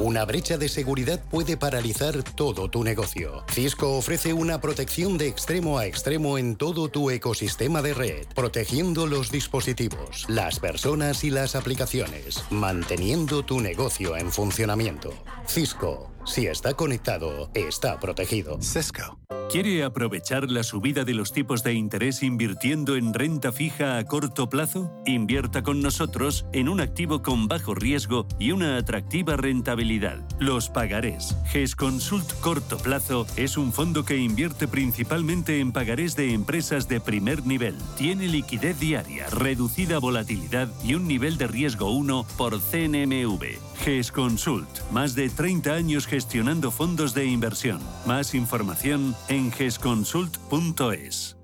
Una brecha de seguridad puede paralizar todo tu negocio. Cisco ofrece una protección de extremo a extremo en todo tu ecosistema de red, protegiendo los dispositivos, las personas y las aplicaciones, manteniendo tu negocio en funcionamiento. Cisco, si está conectado, está protegido. Cisco. ¿Quiere aprovechar la subida de los tipos de interés invirtiendo en renta fija a corto plazo? Invierta con nosotros en un activo con bajo riesgo y una atractiva rentabilidad. Los pagarés. GES Consult Corto Plazo es un fondo que invierte principalmente en pagarés de empresas de primer nivel. Tiene liquidez diaria, reducida volatilidad y un nivel de riesgo 1 por CNMV. GES Consult. Más de 30 años gestionando fondos de inversión. Más información en gesconsult.es.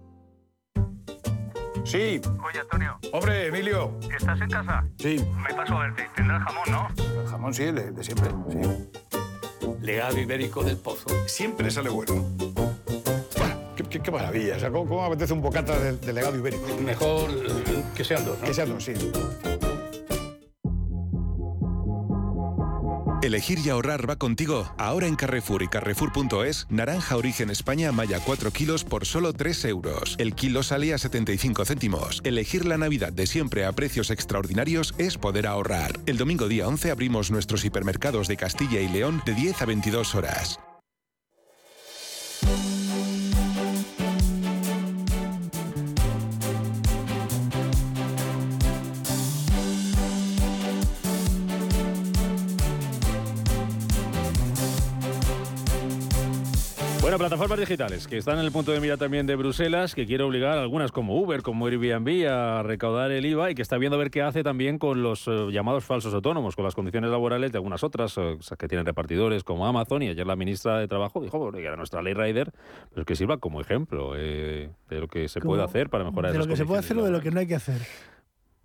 Sí. Oye, Antonio. Hombre, Emilio. ¿Estás en casa? Sí. Me paso a verte. Tendrás jamón, ¿no? El jamón sí, de, de siempre, sí. Legado ibérico del pozo. Siempre sale bueno. Qué, qué, maravilla. O sea, ¿cómo, ¿cómo, apetece un bocata de, de legado ibérico? Mejor que sean dos, ¿no? Que sean dos, sí. Elegir y ahorrar va contigo. Ahora en Carrefour y Carrefour.es, naranja origen España malla 4 kilos por solo 3 euros. El kilo sale a 75 céntimos. Elegir la Navidad de siempre a precios extraordinarios es poder ahorrar. El domingo día 11 abrimos nuestros hipermercados de Castilla y León de 10 a 22 horas. Bueno, plataformas digitales que están en el punto de mira también de Bruselas, que quiere obligar a algunas como Uber, como Airbnb a recaudar el IVA y que está viendo a ver qué hace también con los eh, llamados falsos autónomos, con las condiciones laborales de algunas otras eh, que tienen repartidores como Amazon. Y ayer la ministra de Trabajo dijo bueno, que era nuestra ley Rider, pero que sirva como ejemplo eh, de lo que se puede hacer para mejorar De lo que se puede hacer o de lo que no hay que hacer.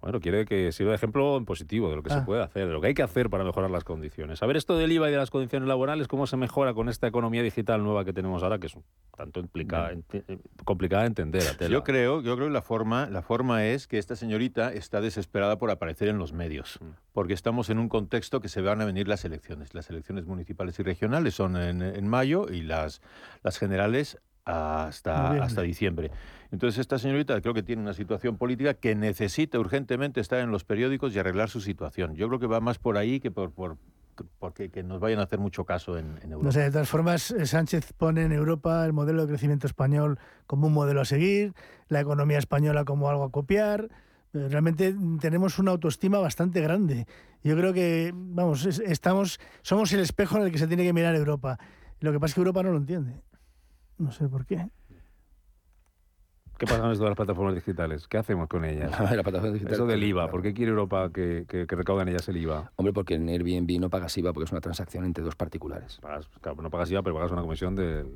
Bueno, quiere que sirva de ejemplo en positivo de lo que se Ah. puede hacer, de lo que hay que hacer para mejorar las condiciones. A ver, esto del IVA y de las condiciones laborales, ¿cómo se mejora con esta economía digital nueva que tenemos ahora, que es un tanto implica- ente- eh, complicada de entender? Yo creo, yo creo que la forma, la forma es que esta señorita está desesperada por aparecer en los medios, porque estamos en un contexto que se van a venir las elecciones. Las elecciones municipales y regionales son en, en mayo y las, las generales hasta, hasta diciembre. Entonces esta señorita creo que tiene una situación política que necesita urgentemente estar en los periódicos y arreglar su situación. Yo creo que va más por ahí que por, por porque que nos vayan a hacer mucho caso en, Europa. No sé, de todas formas, eh, Sánchez pone en Europa el modelo de crecimiento español como un modelo a seguir, la economía española como algo a copiar. Eh, Realmente tenemos una autoestima bastante grande. Yo creo que, vamos, es- estamos, somos el espejo en el que se tiene que mirar Europa. Lo que pasa es que Europa no lo entiende. No sé por qué. ¿Qué pasa con esto de las plataformas digitales? ¿Qué hacemos con ellas? La plataforma digital- Eso del IVA, ¿por qué quiere Europa que, que, que recaudan ellas el IVA? Hombre, porque en Airbnb no pagas IVA porque es una transacción entre dos particulares. Pagas, claro, no pagas IVA, pero pagas una comisión del...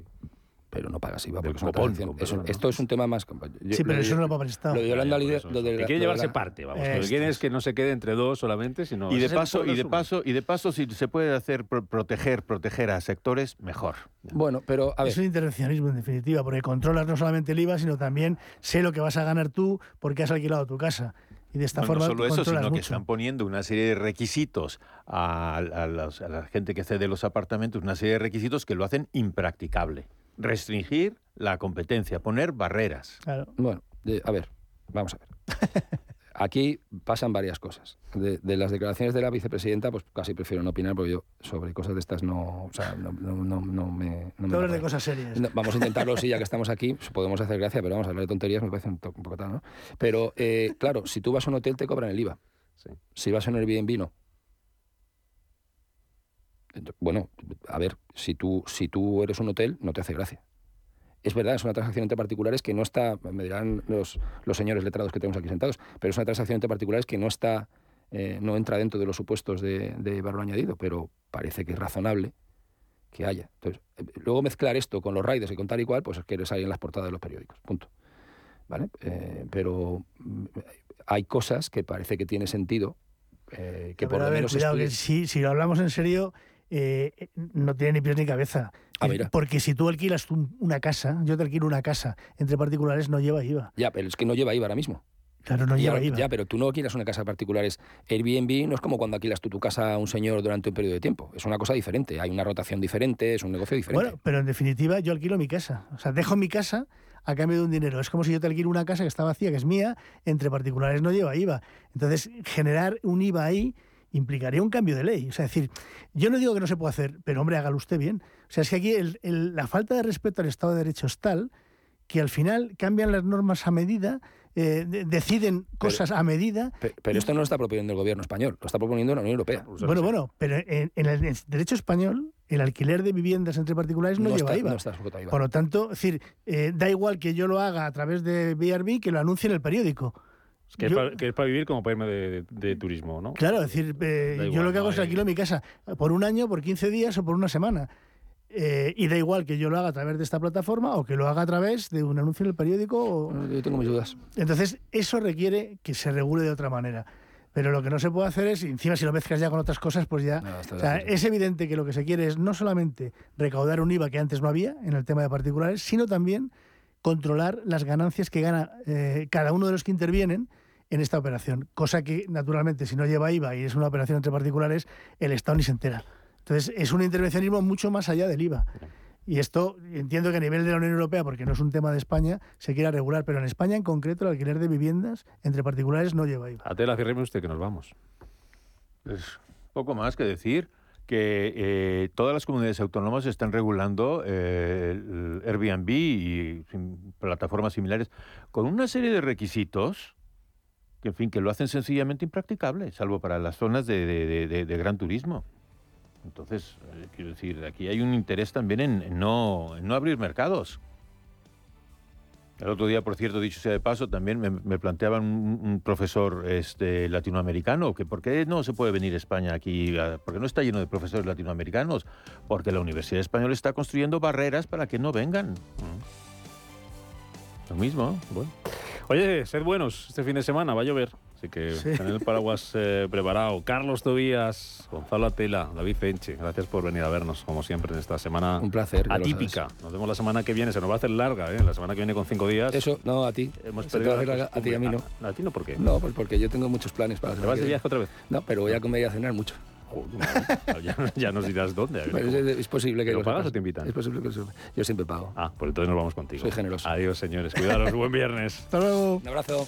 Pero no pagas IVA porque es una transacción. esto es un tema más... yo- Sí, pero eso no lo paga el Estado. Lo de Yolanda lo de Que quiere llevarse la- parte, vamos. Lo que Esto quiere es que no se quede entre dos solamente, sino... Y de paso, y de paso, y de paso, si se puede hacer pro- proteger, proteger a sectores, mejor. Bueno, pero a ver, Es un intervencionismo en definitiva, porque controlas no solamente el IVA, sino también sé lo que vas a ganar tú porque has alquilado tu casa. Y de esta No, no forma solo eso, sino que están poniendo una serie de requisitos a, a los- a la gente que cede los apartamentos, una serie de requisitos que lo hacen impracticable. Restringir la competencia, poner barreras. Claro. Bueno, de- a ver, vamos a ver. Aquí pasan varias cosas. De, de las declaraciones de la vicepresidenta, pues casi prefiero no opinar porque yo sobre cosas de estas no, o sea, no, no, no, no me... No me Tú hablas de cosas serias. No, vamos a intentarlo, sí, ya que estamos aquí, pues podemos hacer gracia, pero vamos a hablar de tonterías, me parece un, un poco tal, ¿no? Pero, eh, claro, si tú vas a un hotel te cobran el IVA. Sí. Si vas a un Airbnb, no. Bueno, a ver, si tú, si tú eres un hotel, no te hace gracia. Es verdad, es una transacción entre particulares que no está, me dirán los, los señores letrados que tenemos aquí sentados, pero es una transacción entre particulares que no está, eh, no entra dentro de los supuestos de, de valor añadido, pero parece que es razonable que haya. Entonces, eh, luego mezclar esto con los riders y con tal y cual, pues es que eres ahí en las portadas de los periódicos. Punto. ¿Vale? Eh, pero mm, hay cosas que parece que tiene sentido. eh, que Pero por a lo ver, menos cuidado, que si, si lo hablamos en serio, eh, no tiene ni pies ni cabeza. Ah, Eh, mira. Porque si tú alquilas una casa, yo te alquilo una casa entre particulares, no lleva IVA. Ya, pero es que no lleva IVA ahora mismo. Claro, no ya, lleva IVA. ya, pero tú no alquilas una casa a particulares. Airbnb no es como cuando alquilas tú tu casa a un señor durante un periodo de tiempo. Es una cosa diferente. Hay una rotación diferente, es un negocio diferente. Bueno, pero en definitiva yo alquilo mi casa. O sea, dejo mi casa a cambio de un dinero. Es como si yo te alquilo una casa que está vacía, que es mía, entre particulares no lleva IVA. Entonces, generar un IVA ahí implicaría un cambio de ley. O sea, es decir, yo no digo que no se pueda hacer, pero hombre, hágalo usted bien. O sea, es que aquí el- el- la falta de respeto al Estado de Derecho es tal que al final cambian las normas a medida, eh, de- deciden cosas a medida Pe- pero, esto no lo está proponiendo el gobierno español, lo está proponiendo la Unión Europea. Bueno, bueno, pero en, en el derecho español, el alquiler de viviendas entre particulares no, No lleva está- IVA. no está sujeto a IVA. Por lo tanto, es decir, eh, da igual que yo lo haga a través de BRB que lo anuncie en el periódico. Que, Yo- es para vivir como para irme de, de- de turismo, ¿no? Claro, es decir, eh, yo lo que hago no es alquilo mi casa por un año, por 15 días o por una semana. Eh, y da igual que yo lo haga a través de esta plataforma o que lo haga a través de un anuncio en el periódico. o- Yo tengo mis dudas. Entonces, eso requiere que se regule de otra manera. Pero lo que no se puede hacer es, encima si lo mezclas ya con otras cosas, pues ya... o sea, es evidente que lo que se quiere es no solamente recaudar un IVA que antes no había en el tema de particulares, sino también controlar las ganancias que gana eh, cada uno de los que intervienen en esta operación. Cosa que, naturalmente, si no lleva IVA y es una operación entre particulares, el Estado ni se entera. Entonces, es un intervencionismo mucho más allá del IVA. Y esto entiendo que a nivel de la Unión Europea, porque no es un tema de España, se quiera regular, pero en España en concreto el alquiler de viviendas entre particulares no lleva IVA. Atela, ciérreme usted que nos vamos. Pues poco más que decir que eh, todas las comunidades autónomas están regulando eh, el Airbnb y plataformas similares con una serie de requisitos que, en fin, que lo hacen sencillamente impracticable, salvo para las zonas de, de- de- de- gran turismo. Entonces, eh, quiero decir, aquí hay un interés también en, no, en no abrir mercados. El otro día, por cierto, dicho sea de paso, también me, planteaba un, profesor este, latinoamericano que por qué no se puede venir a España aquí, porque no está lleno de profesores latinoamericanos, porque la Universidad Española está construyendo barreras para que no vengan. Lo mismo, bueno. Oye, sed buenos este fin de semana, va a llover. Así que tener el paraguas eh, preparado. Carlos Tobías, Gonzalo Atela, David Fenche, gracias por venir a vernos, como siempre, en esta semana Un placer, atípica. Nos vemos la semana que viene, se nos va a hacer larga, ¿eh? La semana que viene con cinco días. Eso, no, a ti. Hemos se perdido larga, a ti y a mí no. ¿A, ti no por qué? No, pues porque yo tengo muchos planes para... ¿Te vas de viaje otra vez? No, pero voy a comer y a cenar mucho. Ya, ya, nos dirás dónde. es, posible que lo pagas o te invitan? Es posible que Yo siempre pago. Ah, pues entonces nos vamos contigo. Soy generoso. Adiós, señores. Cuidaros. Buen viernes. Hasta luego. Un abrazo.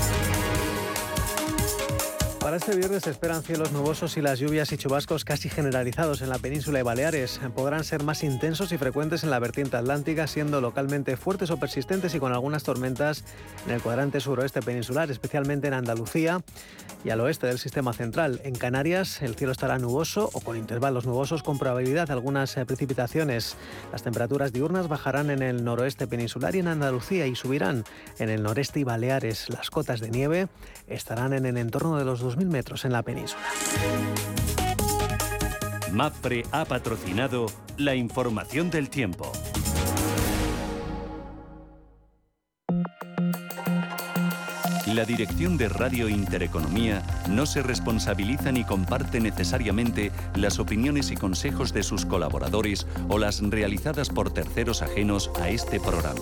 Para este viernes se esperan cielos nubosos y las lluvias y chubascos casi generalizados en la península y Baleares. Podrán ser más intensos y frecuentes en la vertiente atlántica, siendo localmente fuertes o persistentes y con algunas tormentas en el cuadrante suroeste peninsular, especialmente en Andalucía y al oeste del sistema central. En Canarias el cielo estará nuboso o con intervalos nubosos con probabilidad de algunas eh, precipitaciones. Las temperaturas diurnas bajarán en el noroeste peninsular y en Andalucía y subirán en el noreste y Baleares. Las cotas de nieve estarán en el entorno de los 2.000 metros en la península. MAPRE ha patrocinado la información del tiempo. La dirección de Radio Intereconomía no se responsabiliza ni comparte necesariamente las opiniones y consejos de sus colaboradores o las realizadas por terceros ajenos a este programa.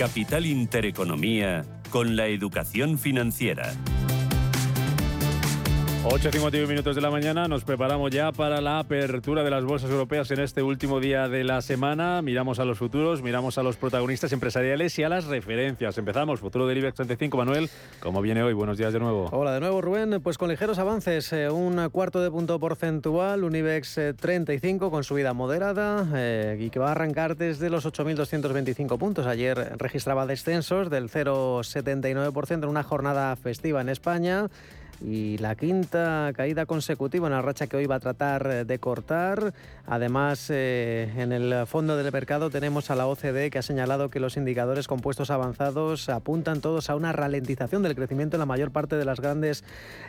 Capital Intereconomía con la educación financiera. 8.51 minutos de la mañana, nos preparamos ya para la apertura de las bolsas europeas en este último día de la semana. Miramos a los futuros, miramos a los protagonistas empresariales y a las referencias. Empezamos, futuro del IBEX 35. Manuel, ¿cómo viene hoy? Buenos días de nuevo. Hola de nuevo, Rubén. Pues con ligeros avances, eh, un cuarto de punto porcentual, un IBEX 35 eh, con subida moderada eh, y que va a arrancar desde los 8.225 puntos. Ayer registraba descensos del 0,79% en una jornada festiva en España y la quinta caída consecutiva, una racha que hoy va a tratar eh, de cortar. Además, eh, en el fondo del mercado tenemos a la OCDE que ha señalado que los indicadores compuestos avanzados apuntan todos a una ralentización del crecimiento en la mayor parte de las grandes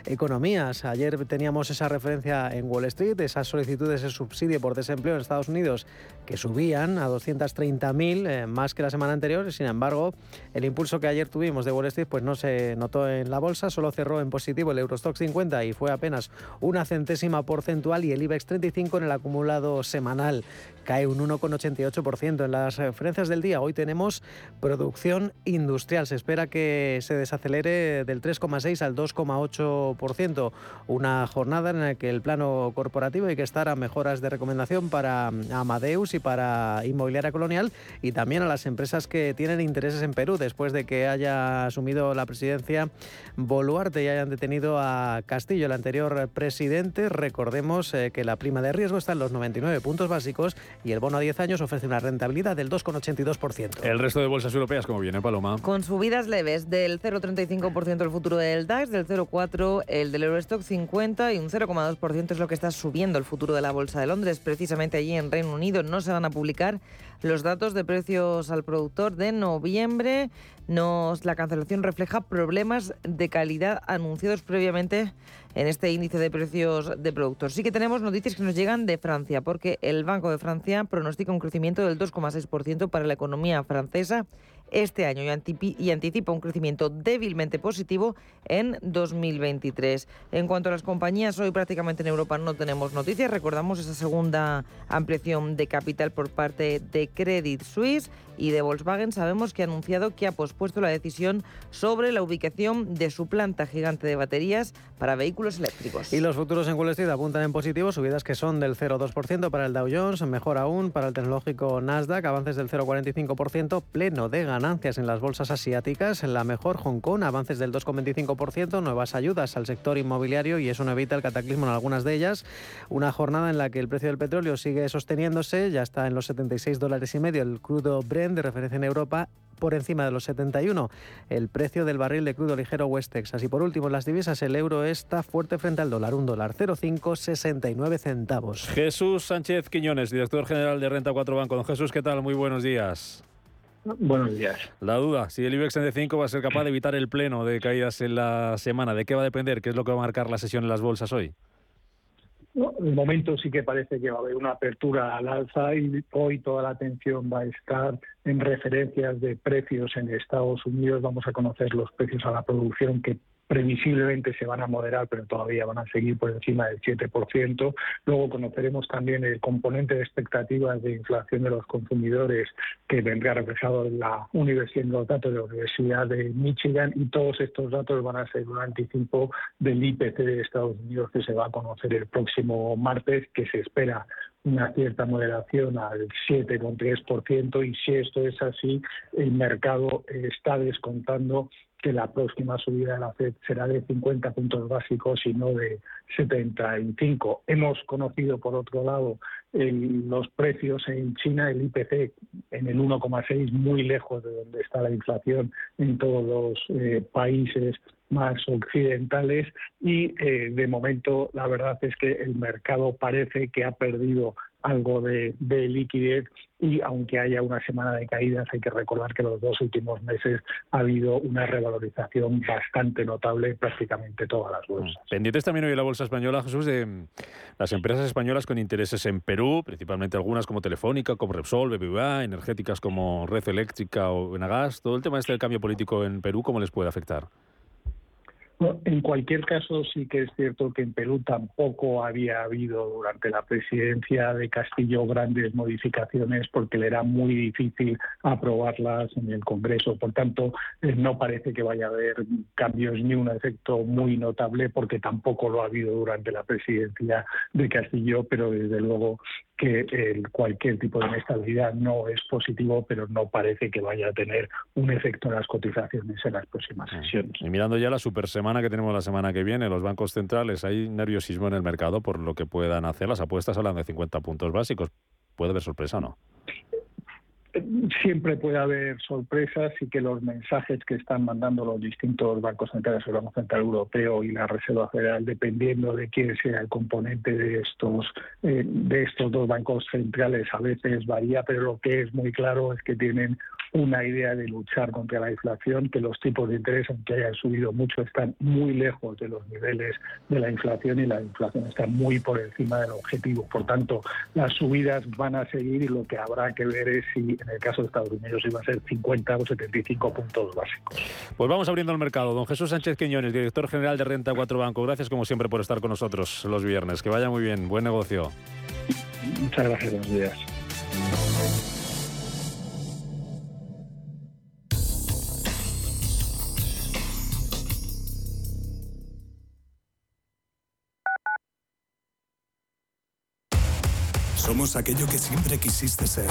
economías. Ayer teníamos esa referencia en Wall Street, esas solicitudes de subsidio por desempleo en Estados Unidos que subían a 230.000 eh, más que la semana anterior. Sin embargo, el impulso que ayer tuvimos de Wall Street pues no se notó en la bolsa, solo cerró en positivo el Eurostock 50 y fue apenas una centésima porcentual y el IBEX 35 en el acumulado semanal cae un 1,88% en las referencias del día. Hoy tenemos producción industrial. Se espera que se desacelere del 3,6 al 2,8%. Una jornada en la que el plano corporativo hay que estar a mejoras de recomendación para Amadeus y para Inmobiliaria Colonial y también a las empresas que tienen intereses en Perú después de que haya asumido la presidencia Boluarte y hayan detenido a Castillo, el anterior presidente. Recordemos eh, que la prima de riesgo está en los 99 puntos básicos y el bono a 10 años ofrece una rentabilidad del 2,82%. El resto de bolsas europeas, ¿cómo viene, Paloma? Con subidas leves del 0,35% el futuro del DAX, del 0,4% el del Eurostock 50 y un 0,2% es lo que está subiendo el futuro de la Bolsa de Londres. Precisamente allí en Reino Unido no se van a publicar los datos de precios al productor de noviembre. Nos, la cancelación refleja problemas de calidad anunciados previamente en este índice de precios de productos. Sí que tenemos noticias que nos llegan de Francia, porque el Banco de Francia pronostica un crecimiento del 2,6% para la economía francesa este año y anticipa un crecimiento débilmente positivo en 2023. En cuanto a las compañías, hoy prácticamente en Europa no tenemos noticias. Recordamos esa segunda ampliación de capital por parte de Credit Suisse y de Volkswagen. Sabemos que ha anunciado que ha pospuesto la decisión sobre la ubicación de su planta gigante de baterías para vehículos eléctricos. Y los futuros en Wall Street apuntan en positivo, subidas que son del 0,2% para el Dow Jones, mejor aún para el tecnológico Nasdaq, avances del 0,45%, pleno de ganancias en las bolsas asiáticas, la mejor Hong Kong, avances del 2,25%, nuevas ayudas al sector inmobiliario y eso no evita el cataclismo en algunas de ellas. Una jornada en la que el precio del petróleo sigue sosteniéndose, ya está en los 76 dólares y medio el crudo Brent de referencia en Europa por encima de los 71 el precio del barril de crudo ligero West Texas. Y por último, en las divisas, el euro está fuerte frente al dólar, un dólar 0,569 centavos. Jesús Sánchez Quiñones, director general de Renta 4 Banco. Don Jesús, ¿qué tal? Muy buenos días. Buenos días. La duda, si el IBEX 35 va a ser capaz de evitar el pleno de caídas en la semana, ¿de qué va a depender? ¿Qué es lo que va a marcar la sesión en las bolsas hoy? En el momento sí que parece que va a haber una apertura al alza y hoy toda la atención va a estar en referencias de precios en Estados Unidos. Vamos a conocer los precios a la producción que previsiblemente se van a moderar, pero todavía van a seguir por encima del 7%. Luego conoceremos también el componente de expectativas de inflación de los consumidores que vendrá reflejado en la universidad, los datos de la Universidad de Michigan y todos estos datos van a ser un anticipo del IPC de Estados Unidos que se va a conocer el próximo martes, que se espera una cierta moderación al 7,3% y si esto es así, el mercado está descontando que la próxima subida de la FED será de 50 puntos básicos y no de 75. Hemos conocido, por otro lado, los precios en China, el IPC en el 1,6, muy lejos de donde está la inflación en todos los eh, países más occidentales y eh, de momento la verdad es que el mercado parece que ha perdido algo de, liquidez y aunque haya una semana de caídas hay que recordar que los dos últimos meses ha habido una revalorización bastante notable en prácticamente todas las bolsas. Pendientes también hoy la bolsa española, Jesús, de mm, las empresas españolas con intereses en Perú, principalmente algunas como Telefónica, como Repsol, BBVA, energéticas como Red Eléctrica o Benagas. Todo el tema este del cambio político en Perú, ¿cómo les puede afectar? En cualquier caso, sí que es cierto que en Perú tampoco había habido durante la presidencia de Castillo grandes modificaciones porque le era muy difícil aprobarlas en el Congreso. Por tanto, eh, no parece que vaya a haber cambios ni un efecto muy notable porque tampoco lo ha habido durante la presidencia de Castillo, pero desde luego que cualquier tipo de inestabilidad no es positivo, pero no parece que vaya a tener un efecto en las cotizaciones en las próximas ah. sesiones. Y mirando ya la super semana que tenemos la semana que viene, los bancos centrales, hay nerviosismo en el mercado por lo que puedan hacer. Las apuestas hablan de 50 puntos básicos. ¿Puede haber sorpresa no? Siempre puede haber sorpresas y que los mensajes que están mandando los distintos bancos centrales, el Banco Central Europeo y la Reserva Federal, dependiendo de quién sea el componente de estos eh, de estos dos bancos centrales, a veces varía, pero lo que es muy claro es que tienen una idea de luchar contra la inflación, que los tipos de interés, aunque hayan subido mucho, están muy lejos de los niveles de la inflación y la inflación está muy por encima del objetivo. Por tanto, las subidas van a seguir y lo que habrá que ver es si en el caso de Estados Unidos iba a ser 50 o 75 puntos básicos. Pues vamos abriendo el mercado. Don Jesús Sánchez Quiñones, director general de Renta 4 Banco. Gracias como siempre por estar con nosotros los viernes. Que vaya muy bien. Buen negocio. Muchas gracias. Buenos días. Somos aquello que siempre quisiste ser.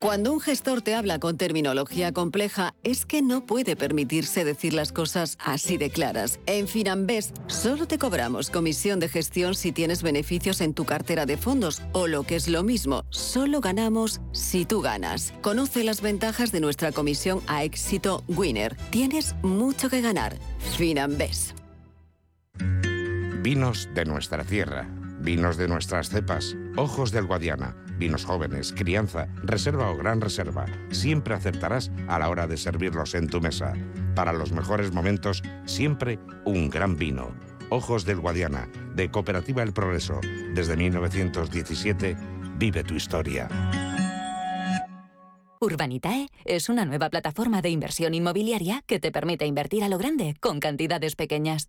Cuando un gestor te habla con terminología compleja, es que no puede permitirse decir las cosas así de claras. En Finambés solo te cobramos comisión de gestión si tienes beneficios en tu cartera de fondos o lo que es lo mismo, solo ganamos si tú ganas. Conoce las ventajas de nuestra comisión a éxito Winner. Tienes mucho que ganar. Finambés. Vinos de nuestra tierra, vinos de nuestras cepas, ojos del Guadiana, vinos jóvenes, crianza, reserva o gran reserva. Siempre acertarás a la hora de servirlos en tu mesa. Para los mejores momentos, siempre un gran vino. Ojos del Guadiana, de Cooperativa El Progreso. Desde 1917, vive tu historia. Urbanitae es una nueva plataforma de inversión inmobiliaria que te permite invertir a lo grande con cantidades pequeñas.